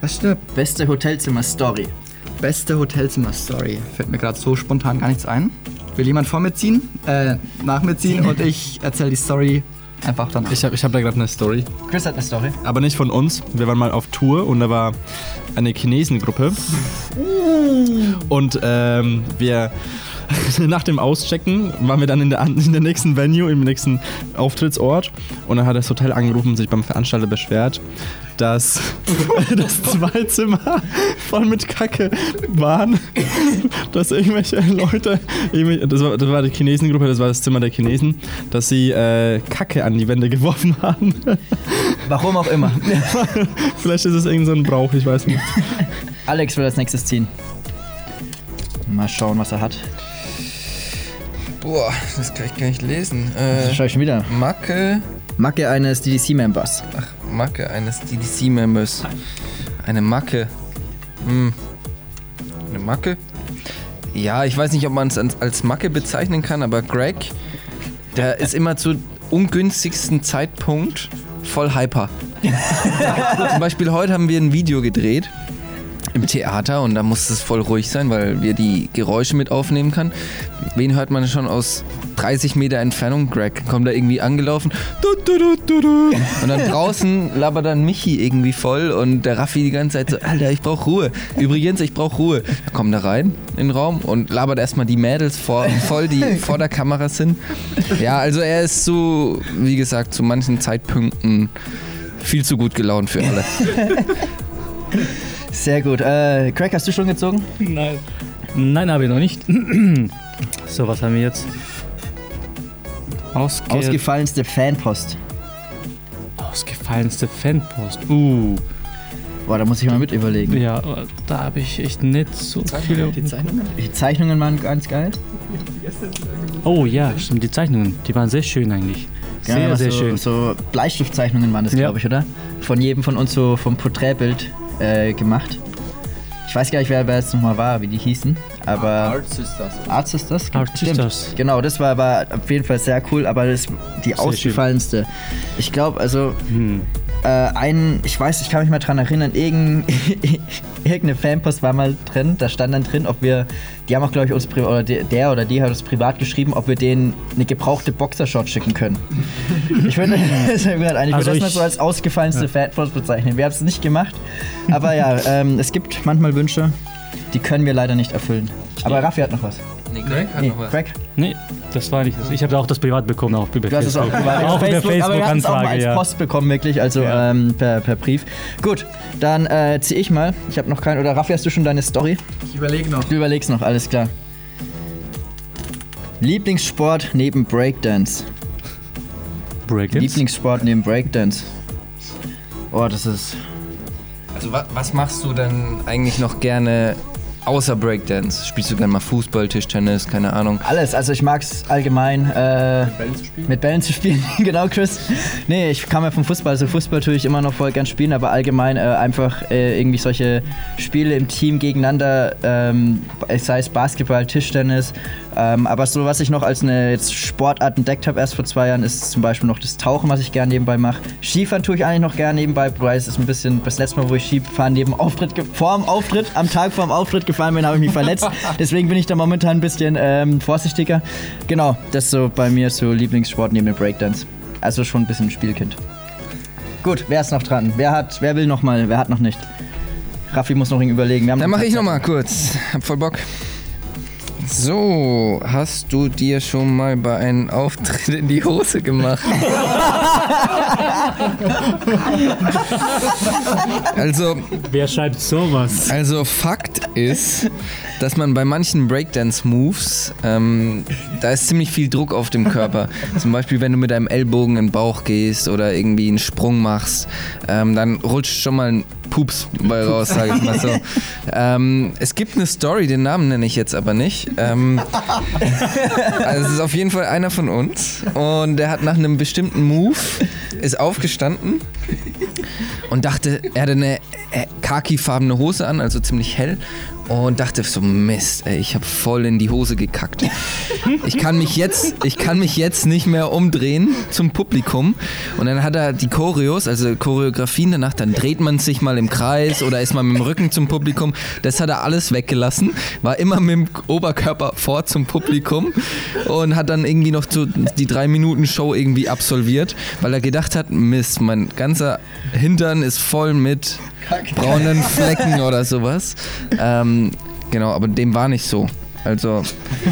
was steht da? Beste Hotelzimmer-Story. Beste Hotelzimmer-Story. Fällt mir gerade so spontan gar nichts ein. Will jemand vor mir ziehen? Äh, nach mir ziehen und ich erzähle die Story einfach danach. Ich habe ich hab da gerade eine Story. Chris hat eine Story. Aber nicht von uns. Wir waren mal auf Tour und da war eine Chinesengruppe. Und ähm, wir nach dem Auschecken waren wir dann in der, in der nächsten Venue, im nächsten Auftrittsort. Und dann hat das Hotel angerufen und sich beim Veranstalter beschwert, dass das zwei Zimmer voll mit Kacke waren. Dass irgendwelche Leute, das war, das war die Chinesengruppe, das war das Zimmer der Chinesen, dass sie äh, Kacke an die Wände geworfen haben. Warum auch immer. Vielleicht ist es irgend so ein Brauch, ich weiß nicht. Alex will als nächstes ziehen. Mal schauen, was er hat. Boah, das kann ich gar nicht lesen. Das Äh, schau ich schon wieder. Macke, Macke eines DDC-Members. ach, Macke eines DDC-Members. Eine Macke. Hm. Eine Macke? Ja, ich weiß nicht, ob man es als, als Macke bezeichnen kann, aber Greg, der ist immer zu ungünstigsten Zeitpunkt voll hyper. Zum Beispiel heute haben wir ein Video gedreht im Theater und da muss es voll ruhig sein, weil wir die Geräusche mit aufnehmen kann. Wen hört man schon aus 30 Meter Entfernung? Greg kommt da irgendwie angelaufen. Und dann draußen labert dann Michi irgendwie voll und der Raffi die ganze Zeit so, Alter, ich brauch Ruhe. Übrigens, ich brauch Ruhe. Da kommt er rein in den Raum und labert erstmal die Mädels vor, voll, die vor der Kamera sind. Ja, also er ist so, wie gesagt, zu manchen Zeitpunkten viel zu gut gelaunt für alle. Sehr gut. Äh, Craig, hast du schon gezogen? Nein. Nein, habe ich noch nicht. so, was haben wir jetzt? Ausge Ausgefallenste Fanpost. Ausgefallenste Fanpost. Uh. Boah, da muss ich mal mit überlegen. Ja, da habe ich echt nicht so viele. Die Zeichnungen? Die Zeichnungen waren ganz geil. Oh ja, stimmt, die Zeichnungen, die waren sehr schön eigentlich. Sehr, Ja, sehr so, schön. So Bleistiftzeichnungen waren das, Ja. glaube ich, oder? Von jedem von uns so vom Porträtbild äh, gemacht. Ich weiß gar nicht, wer, wer jetzt nochmal war, wie die hießen. Aber Art Sisters. Art Sisters? Art Stimmt. Sisters. Genau, das war aber auf jeden Fall sehr cool, aber das die Sehr ausgefallenste. Ich glaube, also Hm. Äh, ein, ich weiß, ich kann mich mal dran erinnern, irgendein, irgendeine Fanpost war mal drin, da stand dann drin, ob wir, die haben auch glaube ich uns, oder der, der oder die hat uns privat geschrieben, ob wir denen eine gebrauchte Boxershot schicken können. ich würde das Also das mal so als ausgefallenste Fanpost bezeichnen. Wir haben es nicht gemacht, aber ja, ähm, es gibt manchmal Wünsche, die können wir leider nicht erfüllen. Aber Raffi hat noch was. Nee, Greg hat Nee, noch was. Craig? Nee, das war nicht das. Ich habe auch das privat bekommen, auch über Du hast es auch Facebook. privat. auch über Facebook, aber wir es auch mal als ja. Post bekommen, wirklich, also Ja. ähm, per, per Brief. Gut, dann äh, ziehe ich mal. Ich habe noch keinen. Oder Raffi, hast du schon deine Story? Ich überlege noch. Du überlegst noch, alles klar. Lieblingssport neben Breakdance. Breakdance? Lieblingssport neben Breakdance. Oh, das ist. Also wa was machst du denn eigentlich noch gerne außer Breakdance? Spielst du gerne mal Fußball, Tischtennis, keine Ahnung? Alles, also ich mag es allgemein. Äh, mit Bällen zu spielen. genau, Chris. Nee, ich kam ja vom Fußball. Also Fußball tue ich immer noch voll gern spielen, aber allgemein äh, einfach äh, irgendwie solche Spiele im Team gegeneinander, ähm, sei es Basketball, Tischtennis. Ähm, aber so, was ich noch als eine jetzt Sportart entdeckt habe erst vor zwei Jahren, ist zum Beispiel noch das Tauchen, was ich gerne nebenbei mache. Skifahren tue ich eigentlich noch gerne nebenbei, wobei es ist ein bisschen, das letzte Mal, wo ich Skifahren neben Auftritt, vor dem Auftritt, am Tag vor dem Auftritt gefahren bin, habe ich mich verletzt. Deswegen bin ich da momentan ein bisschen ähm, vorsichtiger. Genau, das ist so bei mir so Lieblingssport neben dem Breakdance. Also schon ein bisschen Spielkind. Gut, wer ist noch dran? Wer hat, wer will noch mal? Wer hat noch nicht? Raffi muss noch überlegen. Wir haben Dann mache ich noch mal kurz. Hab voll Bock. So, hast du dir schon mal bei einem Auftritt in die Hose gemacht? also, Wer schreibt sowas? also Fakt ist, dass man bei manchen Breakdance-Moves, ähm, da ist ziemlich viel Druck auf dem Körper. Zum Beispiel, wenn du mit deinem Ellbogen in den Bauch gehst oder irgendwie einen Sprung machst, ähm, dann rutscht schon mal ein Pups bei raus, sage ich mal so. ähm, es gibt eine Story, den Namen nenne ich jetzt aber nicht. Ähm, also es ist auf jeden Fall einer von uns und der hat nach einem bestimmten Move ist aufgestanden und dachte, er hatte eine äh, khakifarbene Hose an, also ziemlich hell und dachte so Mist, ey, ich habe voll in die Hose gekackt. Ich kann mich jetzt, ich kann mich jetzt nicht mehr umdrehen zum Publikum und dann hat er die Choreos, also Choreografien danach, dann dreht man sich mal im Kreis oder ist man mit dem Rücken zum Publikum. Das hat er alles weggelassen, war immer mit dem Oberkörper vor zum Publikum und hat dann irgendwie noch so die drei Minuten Show irgendwie absolviert, weil er gedacht hat, Mist, mein ganzer Hintern ist voll mit braunen Flecken oder sowas. Ähm, genau, aber dem war nicht so. Also,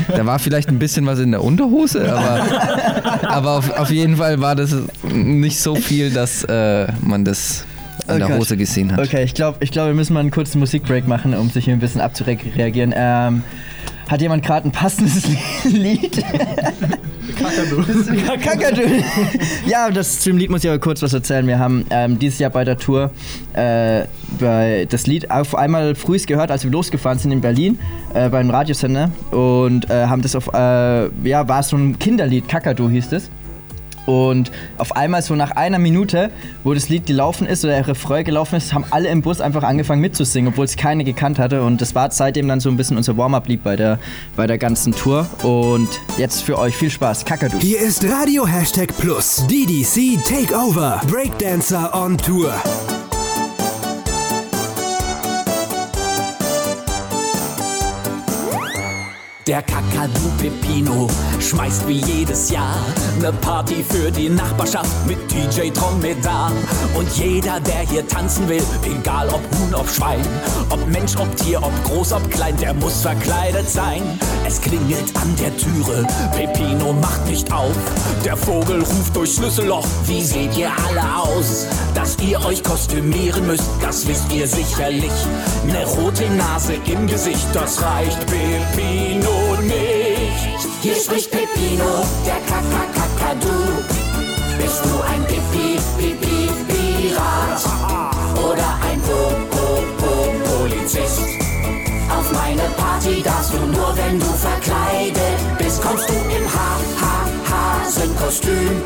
da war vielleicht ein bisschen was in der Unterhose, aber, aber auf, auf jeden Fall war das nicht so viel, dass äh, man das an der Okay. Hose gesehen hat. Okay, ich glaube, ich glaub, wir müssen mal einen kurzen Musikbreak machen, um sich hier ein bisschen abzureagieren. Ähm, hat jemand gerade ein passendes Lied? Kakadu. Kakadu. ja, das zum Lied muss ich aber kurz was erzählen. Wir haben ähm, dieses Jahr bei der Tour äh, bei das Lied auf einmal früh gehört, als wir losgefahren sind in Berlin äh, beim Radiosender und äh, haben das auf, äh, ja, war so ein Kinderlied, Kakadu hieß es. Und auf einmal so nach einer Minute, wo das Lied gelaufen ist oder der Refrain gelaufen ist, haben alle im Bus einfach angefangen mitzusingen, obwohl es keine gekannt hatte. Und das war seitdem dann so ein bisschen unser Warm-up-Lied bei der, bei der ganzen Tour. Und jetzt für euch viel Spaß. Kakadu. Hier ist Radio Hashtag Plus. DDC Takeover. Breakdancer on Tour. Der Kakadu Pepino schmeißt wie jedes Jahr ne Party für die Nachbarschaft mit DJ Dromedar. Und jeder, der hier tanzen will, egal ob Huhn, ob Schwein, ob Mensch, ob Tier, ob groß, ob klein, der muss verkleidet sein. Es klingelt an der Türe, Pepino macht nicht auf. Der Vogel ruft durch Schlüsselloch, wie seht ihr alle aus? Dass ihr euch kostümieren müsst, das wisst ihr sicherlich. Ne rote Nase im Gesicht, das reicht Pepino nicht. Hier spricht Pepino, der Kakakakadu. Bist du ein Pipi, Pipi, Pirat? Oder ein Po, Po, Po, Polizist? Auf meine Party darfst du nur, wenn du verkleidet bist. Kommst du im Ha, Ha, Hasenkostüm?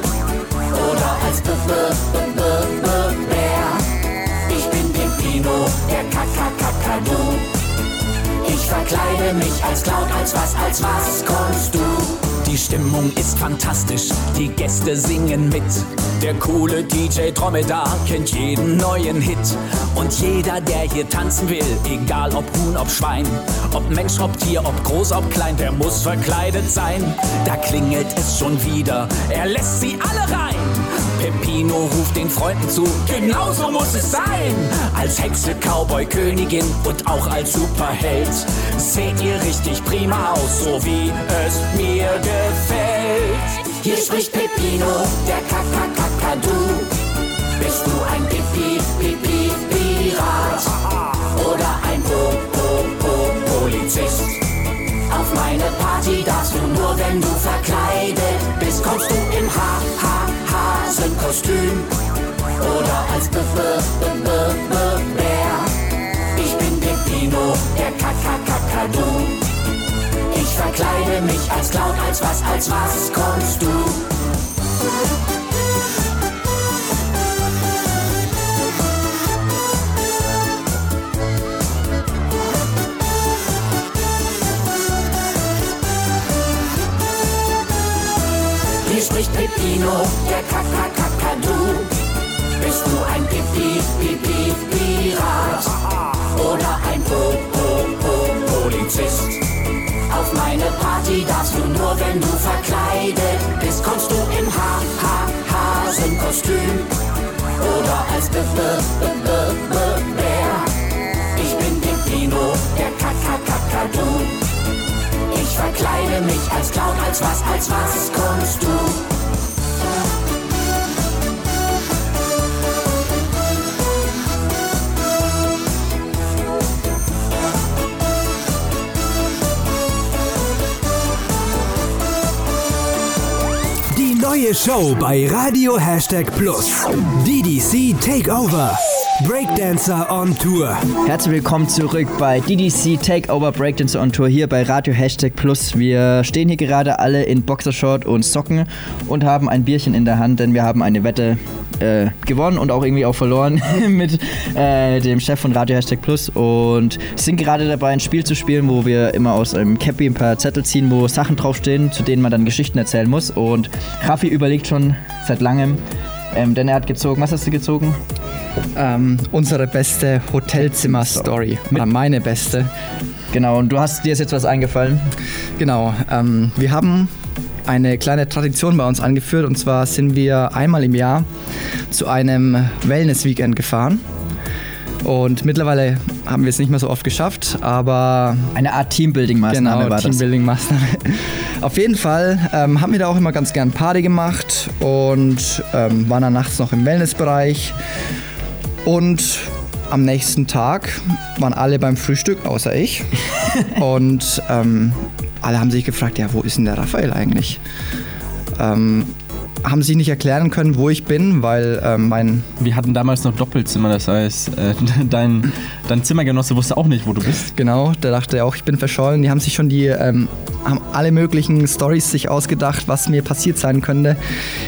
Oder als B, B, B, B, B, Bär? Ich bin Pepino, der Kakakakadu. Verkleide mich als Clown, als was, als was kommst du? Die Stimmung ist fantastisch, die Gäste singen mit. Der coole DJ Dromedar kennt jeden neuen Hit. Und jeder, der hier tanzen will, egal ob Huhn, ob Schwein, ob Mensch, ob Tier, ob groß, ob klein, der muss verkleidet sein. Da klingelt es schon wieder, er lässt sie alle rein. Pepino ruft den Freunden zu, genau so muss es sein. Als Hexe, Cowboy, Königin und auch als Superheld seht ihr richtig prima aus, so wie es mir gefällt. Hier spricht Pepino, der Kakakakadu. Bist du ein Pipi, Pipi, Pirat? Oder ein Po, Po, Po, Polizist? Auf meine Party darfst du nur, wenn du verkleidet bist. Kommst du im Ha, Ha, Hasenkostüm? Oder als B, B, B, B, B, Bär? Ich bin Pepino, der Kakakakadu. Verkleide mich als Clown, als was, als was kommst du? Hier spricht Peppino, der Kakakakadu. Bist du ein Pipi, Pipi, Pirat oder ein Po, Po, Po, Polizist? Auf meine Party darfst du nur, wenn du verkleidet bist. Kommst du im Ha, Ha, Hasenkostüm oder als B, B, B, B, B, Bär? Ich bin Peppino, der Kakakakadu. Ich verkleide mich als Clown, als was, als was kommst du? Neue Show bei Radio Hashtag Plus. DDC Takeover. Breakdancer on Tour. Herzlich willkommen zurück bei DDC Takeover Breakdance on Tour hier bei Radio Hashtag Plus. Wir stehen hier gerade alle in Boxershort und Socken und haben ein Bierchen in der Hand, denn wir haben eine Wette äh, gewonnen und auch irgendwie auch verloren mit äh, dem Chef von Radio Hashtag Plus und sind gerade dabei, ein Spiel zu spielen, wo wir immer aus einem Cappy ein paar Zettel ziehen, wo Sachen draufstehen, zu denen man dann Geschichten erzählen muss. Und Raffi überlegt schon seit langem, ähm, denn er hat gezogen. Was hast du gezogen? Ähm, unsere beste Hotelzimmer-Story. Oder meine beste. Genau, und du hast dir ist jetzt was eingefallen? Genau. Ähm, wir haben eine kleine Tradition bei uns angeführt und zwar sind wir einmal im Jahr zu einem Wellness-Weekend gefahren. Und mittlerweile haben wir es nicht mehr so oft geschafft, aber. Eine Art Teambuilding-Maßnahme genau, war das. Teambuilding-Maßnahme. Auf jeden Fall ähm, haben wir da auch immer ganz gern Party gemacht und ähm, waren dann nachts noch im Wellnessbereich. Und am nächsten Tag waren alle beim Frühstück, außer ich. und ähm, alle haben sich gefragt, ja, wo ist denn der Raphael eigentlich? Haben sich nicht erklären können, wo ich bin, weil ähm, mein... Wir hatten damals noch Doppelzimmer, das heißt, äh, dein, dein Zimmergenosse wusste auch nicht, wo du bist. Genau, der dachte auch, ich bin verschollen. Die haben sich schon die, ähm, haben alle möglichen Stories sich ausgedacht, was mir passiert sein könnte.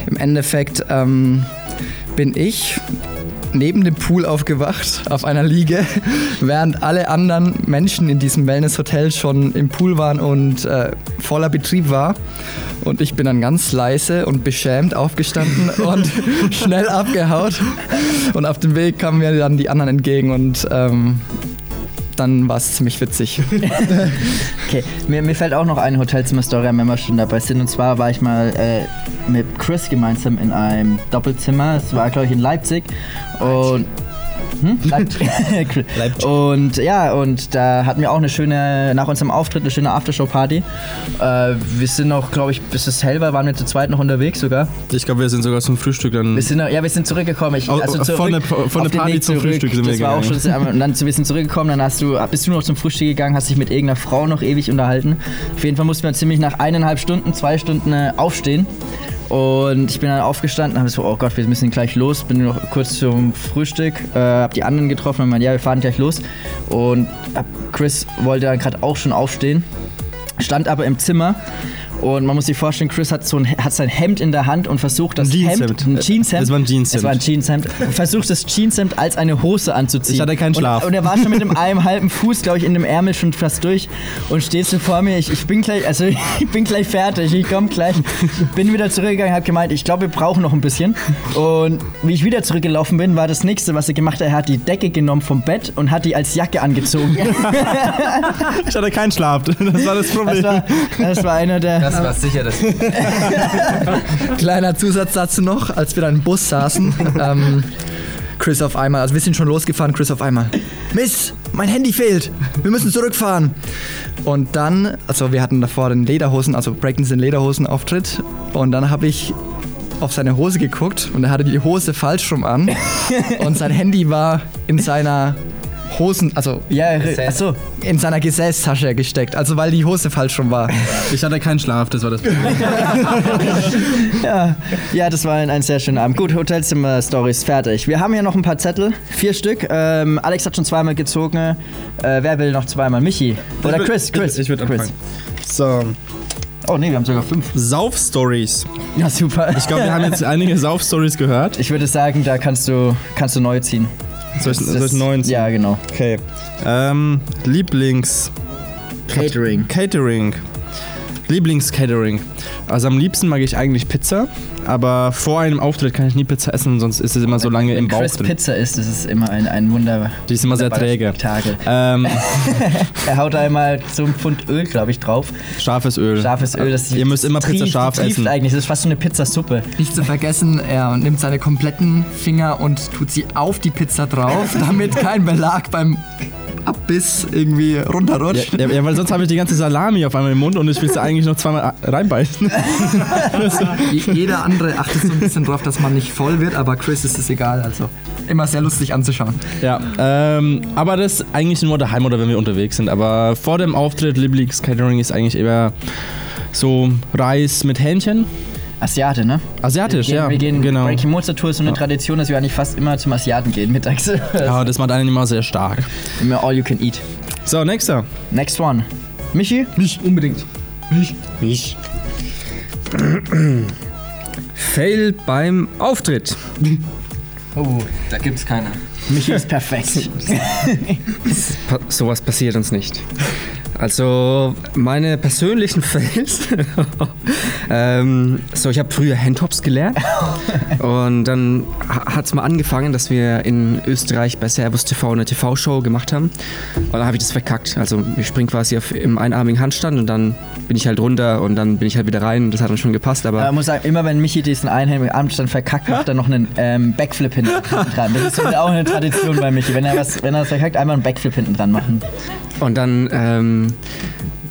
Im Endeffekt ähm, bin ich neben dem Pool aufgewacht, auf einer Liege, während alle anderen Menschen in diesem Wellness-Hotel schon im Pool waren und äh, voller Betrieb war. Und ich bin dann ganz leise und beschämt aufgestanden und schnell abgehaut. Und auf dem Weg kamen mir dann die anderen entgegen und ähm, dann war es ziemlich witzig. okay, mir, mir fällt auch noch eine Hotelzimmer-Story wenn wir schon dabei sind. Und zwar war ich mal äh, mit Chris gemeinsam in einem Doppelzimmer. Es war, glaube ich, in Leipzig. Und. Hm? Leipzig. Leipzig. Und ja, und da hatten wir auch eine schöne, nach unserem Auftritt, eine schöne Aftershow-Party. Äh, wir sind noch, glaube ich, bis es hell war, waren wir zu zweit noch unterwegs sogar. Ich glaube, wir sind sogar zum Frühstück dann. Wir sind, noch- ja, wir sind zurückgekommen. Ich, also zurück, von der- von der Party zum zurück. Frühstück sind wir das war auch gegangen. schon, und dann wir sind zurückgekommen, dann hast du, bist du noch zum Frühstück gegangen, hast dich mit irgendeiner Frau noch ewig unterhalten. Auf jeden Fall mussten wir ziemlich nach eineinhalb Stunden, zwei Stunden äh, aufstehen. Und ich bin dann aufgestanden habe so, oh Gott, wir müssen gleich los. Bin noch kurz zum Frühstück, äh, hab die anderen getroffen und meinte, ja, wir fahren gleich los. Und Chris wollte dann gerade auch schon aufstehen, stand aber im Zimmer. Und man muss sich vorstellen, Chris hat, so ein, hat sein Hemd in der Hand und versucht das Ein Hemd, Jeanshemd. ein Jeanshemd, Es war ein Jeanshemd. es war ein Jeanshemd, versucht das Jeanshemd als eine Hose anzuziehen. Ich hatte keinen Schlaf. Und, und er war schon mit dem einem halben Fuß, glaube ich, in dem Ärmel schon fast durch und steht so vor mir. Ich, ich bin gleich, also ich bin gleich fertig, ich komme gleich. Bin wieder zurückgegangen, habe gemeint, ich glaube, wir brauchen noch ein bisschen. Und wie ich wieder zurückgelaufen bin, war das nächste, was er gemacht hat. Er hat die Decke genommen vom Bett und hat die als Jacke angezogen. Ich hatte keinen Schlaf, das war das Problem. Das war, das war einer der. Das war sicher das. Kleiner Zusatz dazu noch, als wir da im Bus saßen. Ähm, Chris auf einmal, also wir sind schon losgefahren, Chris auf einmal. Miss, mein Handy fehlt. Wir müssen zurückfahren. Und dann, also wir hatten davor den Lederhosen, also Breakdance in Lederhosen Auftritt. Und dann habe ich auf seine Hose geguckt und er hatte die Hose falsch rum an. und sein Handy war in seiner Hosen, also ja, achso. in seiner Gesäßtasche gesteckt. Also weil die Hose falsch rum war. Ich hatte keinen Schlaf, das war das Problem. ja, ja, das war ein, ein sehr schöner Abend. Gut, Hotelzimmer-Stories fertig. Wir haben hier noch ein paar Zettel, vier Stück. Ähm, Alex hat schon zweimal gezogen. Äh, wer will noch zweimal? Michi oder Chris? Chris. Ich, ich würde Chris. anfangen. So. Oh nee, wir haben sogar fünf. Sauf-Stories. Ja, super. Ich glaube, wir haben jetzt einige Sauf-Stories gehört. Ich würde sagen, da kannst du, kannst du neu ziehen. Soll ich, soll ich neun ziehen? Ja, genau. Okay. Ähm, Lieblings... Catering. Catering. Lieblings-Catering. Also am liebsten mag ich eigentlich Pizza, aber vor einem Auftritt kann ich nie Pizza essen, sonst ist es immer so lange im Bauch Chris drin. Pizza ist, das ist immer ein, ein Wunder. Die ist immer sehr träge. Ähm, er haut immer so ein Pfund Öl, glaube ich, drauf. scharfes Öl. Scharfes Öl, das Ihr müsst immer Pizza trieft- scharf trieft essen. eigentlich, das ist fast so eine Pizzasuppe. Nicht zu vergessen, er nimmt seine kompletten Finger und tut sie auf die Pizza drauf, damit kein Belag beim Abbiss irgendwie runterrutscht. Ja, ja, weil sonst habe ich die ganze Salami auf einmal im Mund und ich will sie eigentlich noch zweimal reinbeißen. Je- Jeder andere achtet so ein bisschen drauf, dass man nicht voll wird, aber Chris ist es egal. Also immer sehr lustig anzuschauen. Ja, ähm, aber das eigentlich nur daheim oder wenn wir unterwegs sind. Aber vor dem Auftritt Lieblings-Catering ist eigentlich eher so Reis mit Hähnchen. Asiate, ne? Asiatisch, wir gehen, ja. Wir gehen, genau. Breaking Mozart Tour ist so eine Tradition, dass wir eigentlich fast immer zum Asiaten gehen mittags. Ja, das macht einen immer sehr stark. Immer all you can eat. So, nächster. Next one. Michi? Mich unbedingt. Mich. Mich. Fail beim Auftritt. Oh, Da gibt's keine. Michi ist perfekt. Sowas passiert uns nicht. Also meine persönlichen Fails. ähm, so, ich habe früher Handtops gelernt und dann hat es mal angefangen, dass wir in Österreich bei Servus TV eine TV-Show gemacht haben und dann habe ich das verkackt. Also ich spring quasi auf, im einarmigen Handstand und dann bin ich halt runter und dann bin ich halt wieder rein und das hat dann schon gepasst, aber Man muss sagen, immer wenn Michi diesen einhändigen Armstand verkackt, macht er noch einen ähm, Backflip hinten dran. Das ist auch eine Tradition bei Michi. Wenn er was, wenn er was verkackt, einmal einen Backflip hinten dran machen. Und dann, ähm,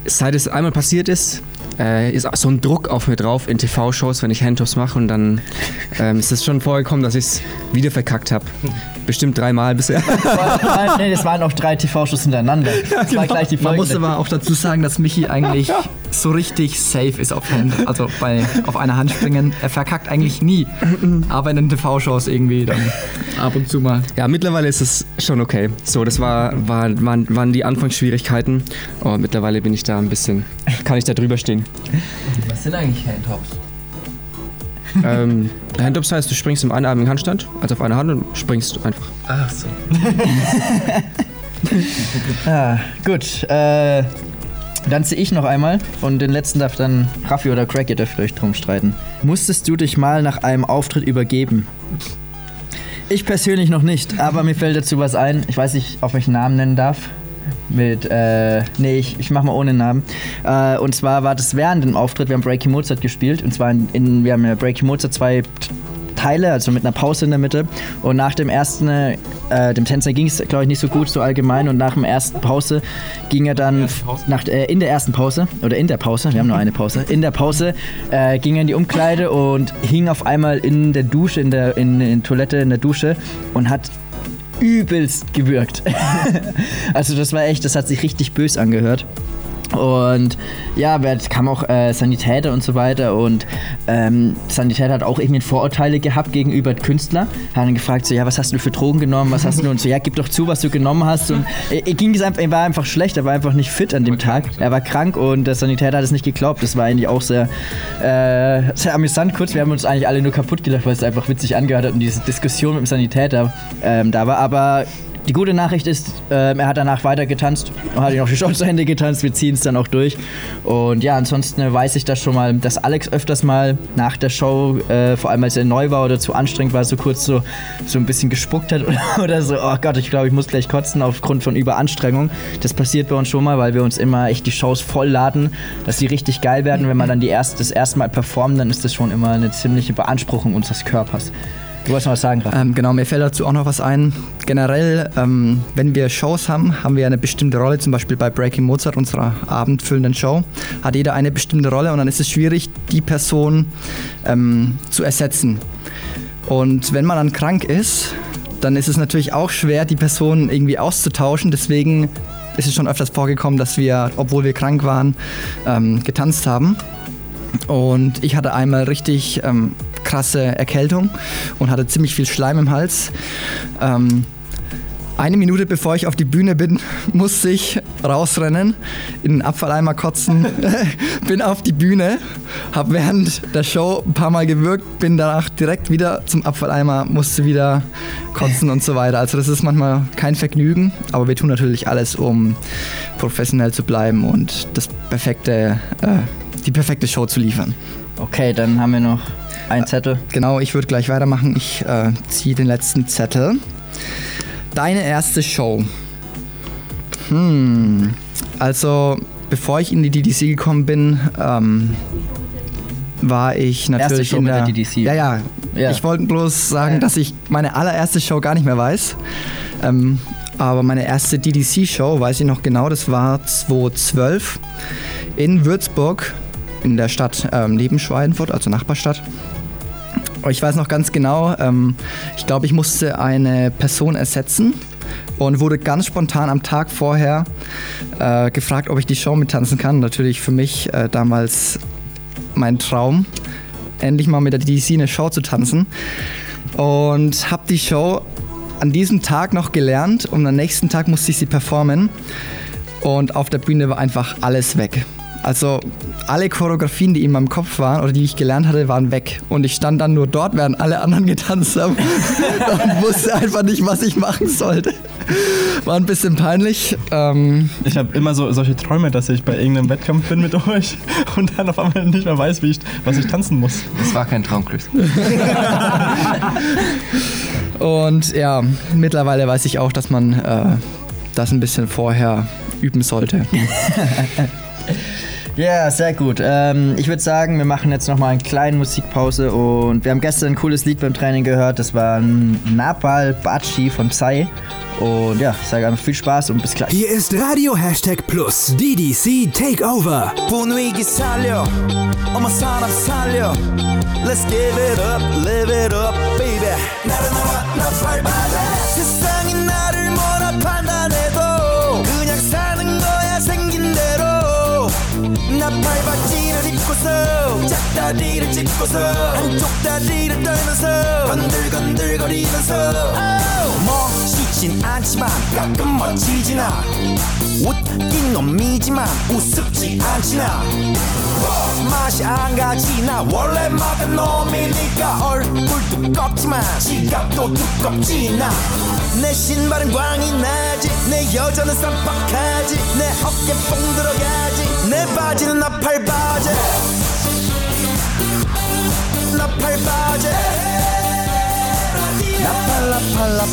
seit es einmal passiert ist, äh, ist auch so ein Druck auf mir drauf in TV-Shows, wenn ich Handtops mache. Und dann ähm, ist es schon vorgekommen, dass ich es wieder verkackt habe. Bestimmt dreimal bisher. Nein, nee, das waren auch drei TV-Shows hintereinander. Das war gleich die Man muss aber auch dazu sagen, dass Michi eigentlich so richtig safe ist auf Hand, also bei auf einer Hand springen. Er verkackt eigentlich nie, aber in den TV-Shows irgendwie dann ab und zu mal. Ja, mittlerweile ist es schon okay. So, das war, war, waren, waren die Anfangsschwierigkeiten. Und mittlerweile bin ich da ein bisschen, kann ich da drüber stehen. Was sind eigentlich Handtops? ähm, Handtops heißt, du springst im einarmigen Handstand, also auf einer Hand und springst einfach. Ach so. Ah, gut, äh, dann ziehe ich noch einmal und den letzten darf dann Raffi oder Craig, ihr dürft euch drum streiten. Musstest du dich mal nach einem Auftritt übergeben? Ich persönlich noch nicht, aber mir fällt dazu was ein. Ich weiß nicht, ob ich einen Namen nennen darf. Mit, äh, nee, ich, ich mach mal ohne Namen. Äh, und zwar war das während dem Auftritt, wir haben Breaking Mozart gespielt. Und zwar in, in wir haben ja Breaking Mozart zwei Teile, also mit einer Pause in der Mitte. Und nach dem ersten, äh, dem Tänzer ging es, glaube ich, nicht so gut, so allgemein. Und nach dem ersten Pause ging er dann, nach, äh, in der ersten Pause, oder in der Pause, wir haben nur eine Pause, in der Pause äh, ging er in die Umkleide und hing auf einmal in der Dusche, in der in, in Toilette, in der Dusche und hat übelst gewürgt. also das war echt, das hat sich richtig bös angehört. Und ja, es kam auch äh, Sanitäter und so weiter und ähm, Sanitäter hat auch irgendwie Vorurteile gehabt gegenüber Künstler. Hat dann gefragt, so, ja, was hast du für Drogen genommen, was hast du und so, ja, gib doch zu, was du genommen hast. Und er, er ging es einfach, er war einfach schlecht, er war einfach nicht fit an dem Tag. Er war krank und der Sanitäter hat es nicht geglaubt. Das war eigentlich auch sehr, äh, sehr amüsant kurz. Wir haben uns eigentlich alle nur kaputt gelacht, weil es einfach witzig angehört hat und diese Diskussion mit dem Sanitäter ähm, da war. Aber die gute Nachricht ist, ähm, er hat danach weiter getanzt hat ihn auch die Show zu Ende getanzt. Wir ziehen es dann auch durch. Und ja, ansonsten äh, weiß ich das schon mal, dass Alex öfters mal nach der Show, äh, vor allem als er neu war oder zu anstrengend war, so kurz so, so ein bisschen gespuckt hat oder, oder so. Oh Gott, ich glaube, ich muss gleich kotzen aufgrund von Überanstrengung. Das passiert bei uns schon mal, weil wir uns immer echt die Shows voll laden, dass die richtig geil werden. Wenn man dann die erst, das erste Mal performen, dann ist das schon immer eine ziemliche Beanspruchung unseres Körpers. Du wolltest noch was sagen? Ähm, genau, mir fällt dazu auch noch was ein. Generell, ähm, wenn wir Shows haben, haben wir eine bestimmte Rolle. Zum Beispiel bei Breaking Mozart, unserer abendfüllenden Show, hat jeder eine bestimmte Rolle und dann ist es schwierig, die Person ähm, zu ersetzen. Und wenn man dann krank ist, dann ist es natürlich auch schwer, die Person irgendwie auszutauschen. Deswegen ist es schon öfters vorgekommen, dass wir, obwohl wir krank waren, ähm, getanzt haben. Und ich hatte einmal richtig ähm, krasse Erkältung und hatte ziemlich viel Schleim im Hals. Ähm, eine Minute bevor ich auf die Bühne bin, musste ich rausrennen, in den Abfalleimer kotzen, bin auf die Bühne, habe während der Show ein paar Mal gewirkt, bin danach direkt wieder zum Abfalleimer, musste wieder kotzen und so weiter. Also das ist manchmal kein Vergnügen, aber wir tun natürlich alles, um professionell zu bleiben und das perfekte, äh, die perfekte Show zu liefern. Okay, dann haben wir noch einen Zettel. Genau, ich würde gleich weitermachen. Ich äh, ziehe den letzten Zettel. Deine erste Show. Hm. Also, bevor ich in die DDC gekommen bin, ähm, war ich natürlich Show in der, der DDC. Ja, ja. Ja. Ich wollte bloß sagen, dass ich meine allererste Show gar nicht mehr weiß. Ähm, aber meine erste DDC-Show weiß ich noch genau. Das war 2012 in Würzburg in der Stadt ähm, neben Schweinfurt, also Nachbarstadt. Ich weiß noch ganz genau, ähm, ich glaube, ich musste eine Person ersetzen und wurde ganz spontan am Tag vorher äh, gefragt, ob ich die Show mittanzen kann. Natürlich für mich äh, damals mein Traum, endlich mal mit der DDC eine Show zu tanzen. Und habe die Show an diesem Tag noch gelernt und am nächsten Tag musste ich sie performen. Und auf der Bühne war einfach alles weg. Also alle Choreografien, die in meinem Kopf waren oder die ich gelernt hatte, waren weg. Und ich stand dann nur dort, während alle anderen getanzt haben und wusste einfach nicht, was ich machen sollte. War ein bisschen peinlich. Ähm, Ich habe immer so solche Träume, dass ich bei irgendeinem Wettkampf bin mit euch und dann auf einmal nicht mehr weiß, wie ich, was ich tanzen muss. Das war kein Traum, Chris. und ja, mittlerweile weiß ich auch, dass man äh, das ein bisschen vorher üben sollte. Ja, yeah, sehr gut. Ähm, ich würde sagen, wir machen jetzt nochmal eine kleine Musikpause und wir haben gestern ein cooles Lied beim Training gehört. Das war Napal Bachi von Psy. Und ja, ich sage einfach viel Spaß und bis gleich. Hier ist Radio Hashtag Plus DDC Takeover. Let's give it up, live it up, baby. 짝다리를 짚고서 한쪽 다리를 떨면서 건들건들거리면서. Oh. 멋있진 않지만 가끔 않아 웃긴 놈이지만 우습지 않아 맛이 안 가지 나. 원래 막은 놈이니까 얼굴 두껍지만 지갑도 두껍지 나 내 신발은 광이 나지. 내 여자는 쌈박하지. 내 어깨 뽕 들어가지. 내 바지는 나팔 바지 나팔 바지 나팔 나팔 나팔.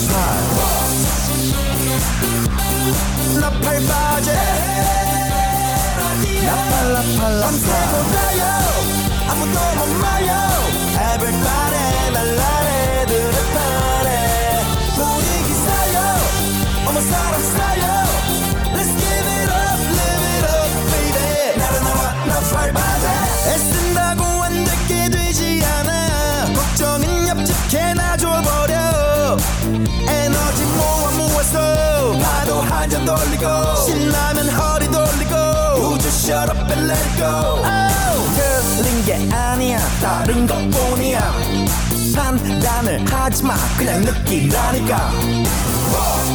나팔 바지 나팔 나팔 밤새고다요. 아무도 못 말려 Everybody 날라래 들을바래. 분위기 살려 어머 사람 살려 Let's give it up, live it up, baby. 나를 나와 나팔 바지 잔 돌리고 신나면 허리 돌리고 우주 shut up and let go. 틀린 게 아니야 다른 것 뿐이야. 판단을 하지마 그냥 느끼라니까.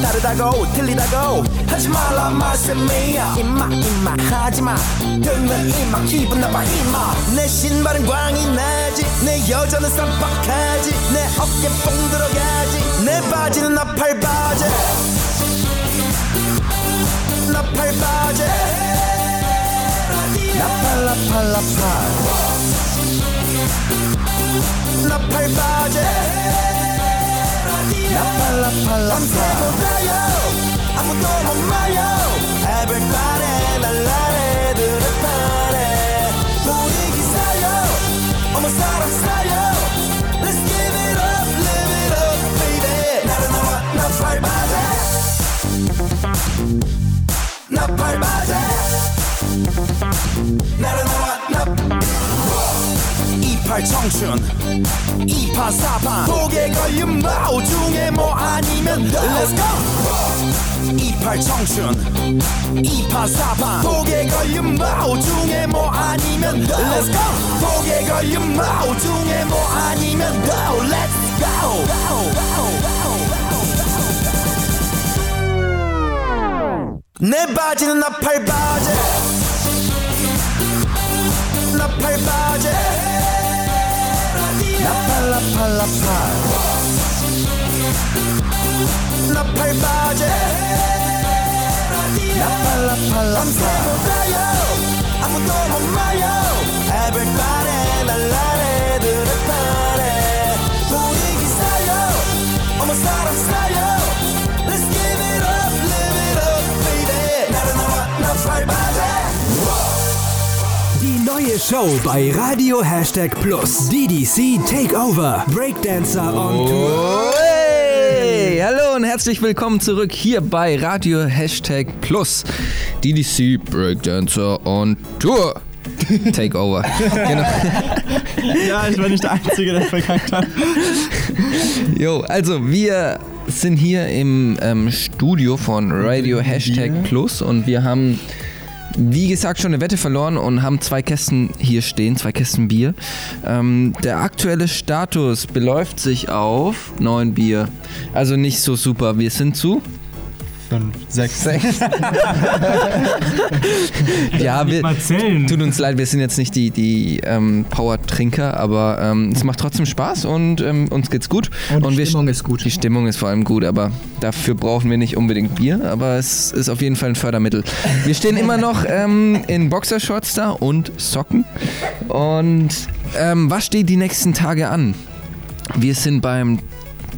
다르다고 틀리다고 하지 말라 말씀이야. 임마 임마 하지마. 듣는 임마 기분 나빠 임마. 내 신발은 광이 나지. 내 여자는 쌈박하지. 내 어깨 뽕 들어가지. 내 바지는 나팔 바지. 나 팔빠제 나팔라팔라팔. 나팔빠제 나팔라팔라팔. 밤새 몰라요? 아무도 몰라요. Everybody 날라래 들을 바래. 우리 기사요. 어머 사랑 사랑. 나팔 이팔 청춘 이파 사파 목에 걸린 마우 중에 뭐 아니면 Let's go! 이팔 청춘 이파 사파 목에 걸린 마우 중에 뭐 아니면 Let's go! 목에 걸린 마우 중에 뭐 아니면 Go Let's go 내 바지는 나팔 바지. 나팔 바지. 나팔 나팔 나팔. 나팔 바지. 나팔 나팔 나팔. 아무도 못 말려 Everybody 날라래 들을 바래. 분위기 살려 어머 사람 살려 neue Show bei Radio Hashtag Plus. DDC Takeover. Breakdancer on Tour. Hey, hallo und herzlich willkommen zurück hier bei Radio Hashtag Plus. DDC Breakdancer on Tour. Takeover. genau. Ja, ich war nicht der Einzige, der verkackt hat. Jo, also wir sind hier im ähm, Studio von Radio Hashtag Plus und wir haben, wie gesagt, schon eine Wette verloren und haben zwei Kästen hier stehen, zwei Kästen Bier. Ähm, der aktuelle Status beläuft sich auf neun Bier. Also nicht so super. Wir sind zu Fünf, sechs. Sechs. ja, wir, tut uns leid, wir sind jetzt nicht die, die ähm, Power-Trinker, aber ähm, es macht trotzdem Spaß und ähm, uns geht's gut. Und die wir, Stimmung ist gut. Die Stimmung ist vor allem gut, aber dafür brauchen wir nicht unbedingt Bier, aber es ist auf jeden Fall ein Fördermittel. Wir stehen immer noch ähm, in Boxershorts da und Socken. Und ähm, was steht die nächsten Tage an? Wir sind beim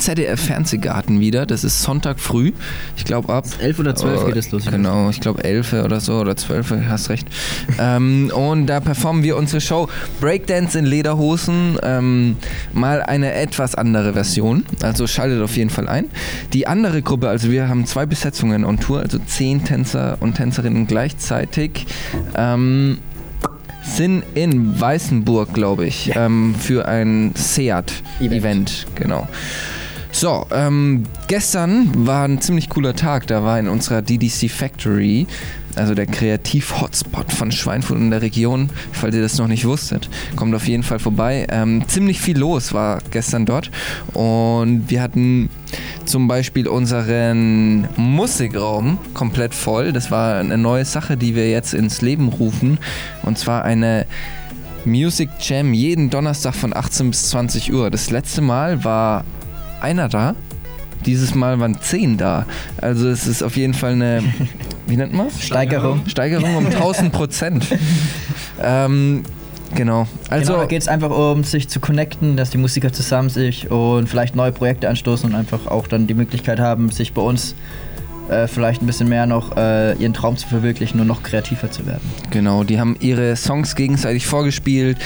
ZDF Fernsehgarten wieder. Das ist Sonntag früh. Ich glaube ab 11 oder 12 geht es los. Genau, ich glaube 11 oder so oder 12, hast recht. ähm, und da performen wir unsere Show Breakdance in Lederhosen. Ähm, mal eine etwas andere Version. Also schaltet auf jeden Fall ein. Die andere Gruppe, also wir haben zwei Besetzungen on Tour, also zehn Tänzer und Tänzerinnen gleichzeitig. Ähm, sind in Weißenburg, glaube ich, ähm, für ein SEAT-Event. Genau. So, ähm, gestern war ein ziemlich cooler Tag. Da war in unserer DDC Factory, also der Kreativ-Hotspot von Schweinfurt in der Region, falls ihr das noch nicht wusstet, kommt auf jeden Fall vorbei. Ähm, ziemlich viel los war gestern dort und wir hatten zum Beispiel unseren Musikraum komplett voll. Das war eine neue Sache, die wir jetzt ins Leben rufen und zwar eine Music Jam jeden Donnerstag von 18 bis 20 Uhr. Das letzte Mal war einer da. Dieses Mal waren zehn da. Also es ist auf jeden Fall eine, wie nennt man Steigerung. Steigerung um 1000 Prozent. ähm, genau. Also genau, da geht es einfach um sich zu connecten, dass die Musiker zusammen sich und vielleicht neue Projekte anstoßen und einfach auch dann die Möglichkeit haben, sich bei uns äh, vielleicht ein bisschen mehr noch äh, ihren Traum zu verwirklichen und noch kreativer zu werden. Genau, die haben ihre Songs gegenseitig vorgespielt.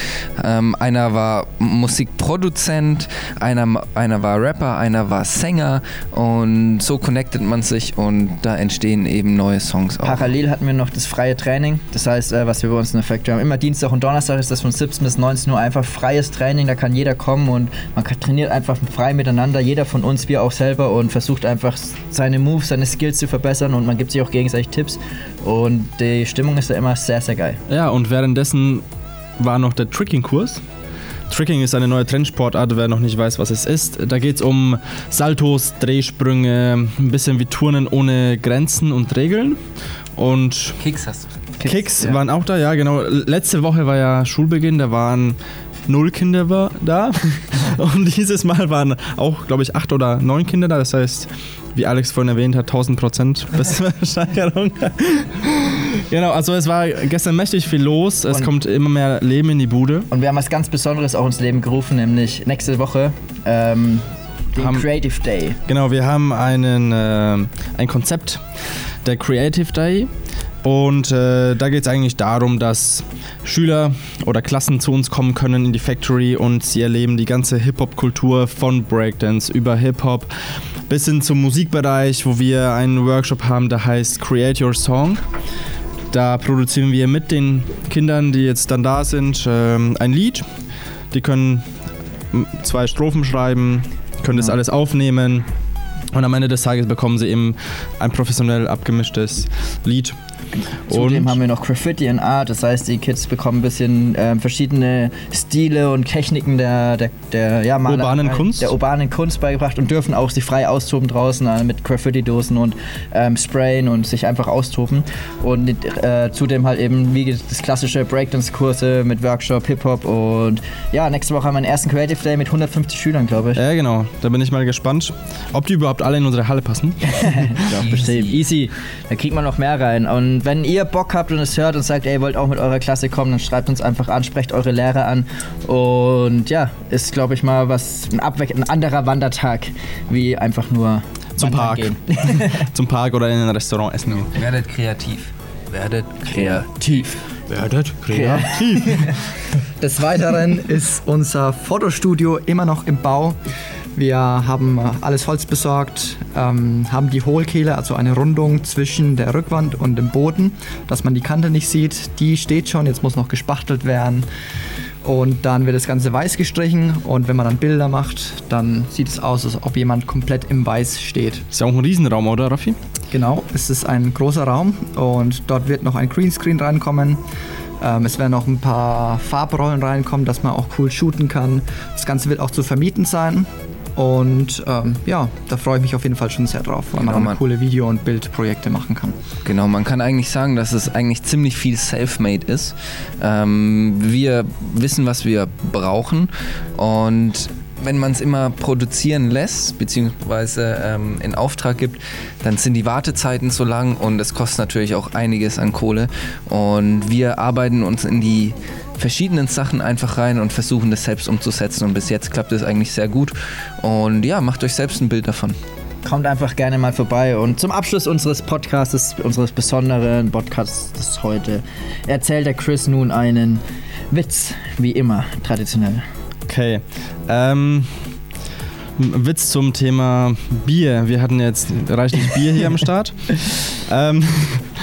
Ähm, einer war Musikproduzent, einer, einer war Rapper, einer war Sänger und so connectet man sich und da entstehen eben neue Songs auch. Parallel hatten wir noch das freie Training. Das heißt, äh, was wir bei uns in der Factory haben, immer Dienstag und Donnerstag ist das von 17 bis 19 Uhr einfach freies Training. Da kann jeder kommen und man trainiert einfach frei miteinander, jeder von uns, wir auch selber und versucht einfach seine Moves, seine Skills zu verbessern und man gibt sich auch gegenseitig Tipps und die Stimmung ist da immer sehr, sehr geil. Ja, und währenddessen war noch der Tricking-Kurs. Tricking ist eine neue Trendsportart, wer noch nicht weiß, was es ist. Da geht es um Saltos, Drehsprünge, ein bisschen wie Turnen ohne Grenzen und Regeln. Und Kicks hast du. Kicks, Kicks ja. waren auch da, ja genau. Letzte Woche war ja Schulbeginn, da waren null Kinder da. Und dieses Mal waren auch, glaube ich, acht oder neun Kinder da. Das heißt, wie Alex vorhin erwähnt hat, 1000 Prozent Steigerung. genau, also es war gestern mächtig viel los. Es Und- kommt immer mehr Leben in die Bude. Und wir haben was ganz Besonderes auch ins Leben gerufen, nämlich nächste Woche ähm, den Haben- Creative Day. Genau, wir haben einen, äh, ein Konzept, der Creative Day. Und äh, da geht es eigentlich darum, dass Schüler oder Klassen zu uns kommen können in die Factory und sie erleben die ganze Hip-Hop-Kultur von Breakdance über Hip-Hop bis hin zum Musikbereich, wo wir einen Workshop haben, der heißt Create Your Song. Da produzieren wir mit den Kindern, die jetzt dann da sind, ähm, ein Lied. die können zwei Strophen schreiben, können das alles aufnehmen und am Ende des Tages bekommen sie eben ein professionell abgemischtes Lied. Zudem haben wir noch Graffiti and Art, das heißt, die Kids bekommen ein bisschen ähm, verschiedene Stile und Techniken der, der, der ja, Malerei, Urbanen Kunst? der urbanen Kunst beigebracht und dürfen auch sich frei austoben draußen äh, mit Graffiti-Dosen und ähm, Sprayen und sich einfach austoben. Und äh, zudem halt eben wie das klassische Breakdance-Kurse mit Workshop, Hip-Hop und ja, nächste Woche haben wir einen ersten Creative Day mit 150 Schülern, glaube ich. Ja, genau. Da bin ich mal gespannt, ob die überhaupt alle in unsere Halle passen. Ja, bestimmt. Easy. Da kriegt man noch mehr rein. Und wenn ihr Bock habt und es hört und sagt, ey, ihr wollt auch mit eurer Klasse kommen, dann schreibt uns einfach an, sprecht eure Lehrer an. Und ja, ist, glaube ich, mal was, ein, Abwe ein anderer Wandertag, wie einfach nur Zum Park. gehen. Zum Park oder in ein Restaurant essen gehen. Werdet kreativ. Werdet kreativ. Werdet kreativ. Des Weiteren ist unser Fotostudio immer noch im Bau. Wir haben äh, alles Holz besorgt, ähm, haben die Hohlkehle, also eine Rundung zwischen der Rückwand und dem Boden, dass man die Kante nicht sieht. Die steht schon, jetzt muss noch gespachtelt werden. Und dann wird das Ganze weiß gestrichen und wenn man dann Bilder macht, dann sieht es aus, als ob jemand komplett im Weiß steht. Ist ja auch ein Riesenraum, oder Raffi? Genau, es ist ein großer Raum und dort wird noch ein Greenscreen reinkommen. Ähm, es werden noch ein paar Farbrollen reinkommen, dass man auch cool shooten kann. Das Ganze wird auch zu vermieten sein. Und ähm, ja, da freue ich mich auf jeden Fall schon sehr drauf, weil Genau, man auch coole Video- und Bildprojekte machen kann. Genau, man kann eigentlich sagen, dass es eigentlich ziemlich viel self-made ist. Ähm, wir wissen, was wir brauchen und wenn man es immer produzieren lässt, beziehungsweise ähm, in Auftrag gibt, dann sind die Wartezeiten so lang und es kostet natürlich auch einiges an Kohle. Und wir arbeiten uns in die verschiedenen Sachen einfach rein und versuchen das selbst umzusetzen. Und bis jetzt klappt es eigentlich sehr gut. Und ja, macht euch selbst ein Bild davon. Kommt einfach gerne mal vorbei. Und zum Abschluss unseres Podcasts, unseres besonderen Podcasts heute, erzählt der Chris nun einen Witz, wie immer, traditionell. Okay. Ähm, ein Witz zum Thema Bier. Wir hatten jetzt reichlich Bier hier am Start. Ähm,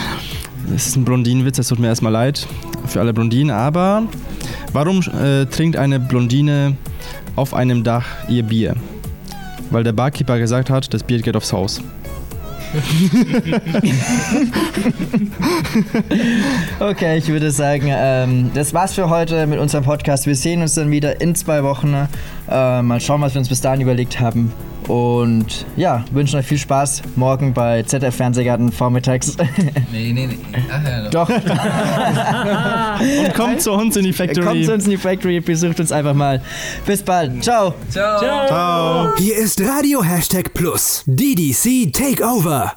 das ist ein Blondinenwitz, das tut mir erstmal leid für alle Blondinen, aber warum äh, trinkt eine Blondine auf einem Dach ihr Bier? Weil der Barkeeper gesagt hat, das Bier geht aufs Haus. Okay, ich würde sagen, ähm, das war's für heute mit unserem Podcast. Wir sehen uns dann wieder in zwei Wochen. Äh, mal schauen, was wir uns bis dahin überlegt haben. Und ja, wünschen euch viel Spaß morgen bei ZDF Fernsehgarten vormittags. Nee, nee, nee. Ach ja, Doch. Und kommt zu uns in die Factory. Kommt zu uns in die Factory, besucht uns einfach mal. Bis bald. Ciao. Ciao. Hier ist Radio Hashtag Plus. DDC Takeover.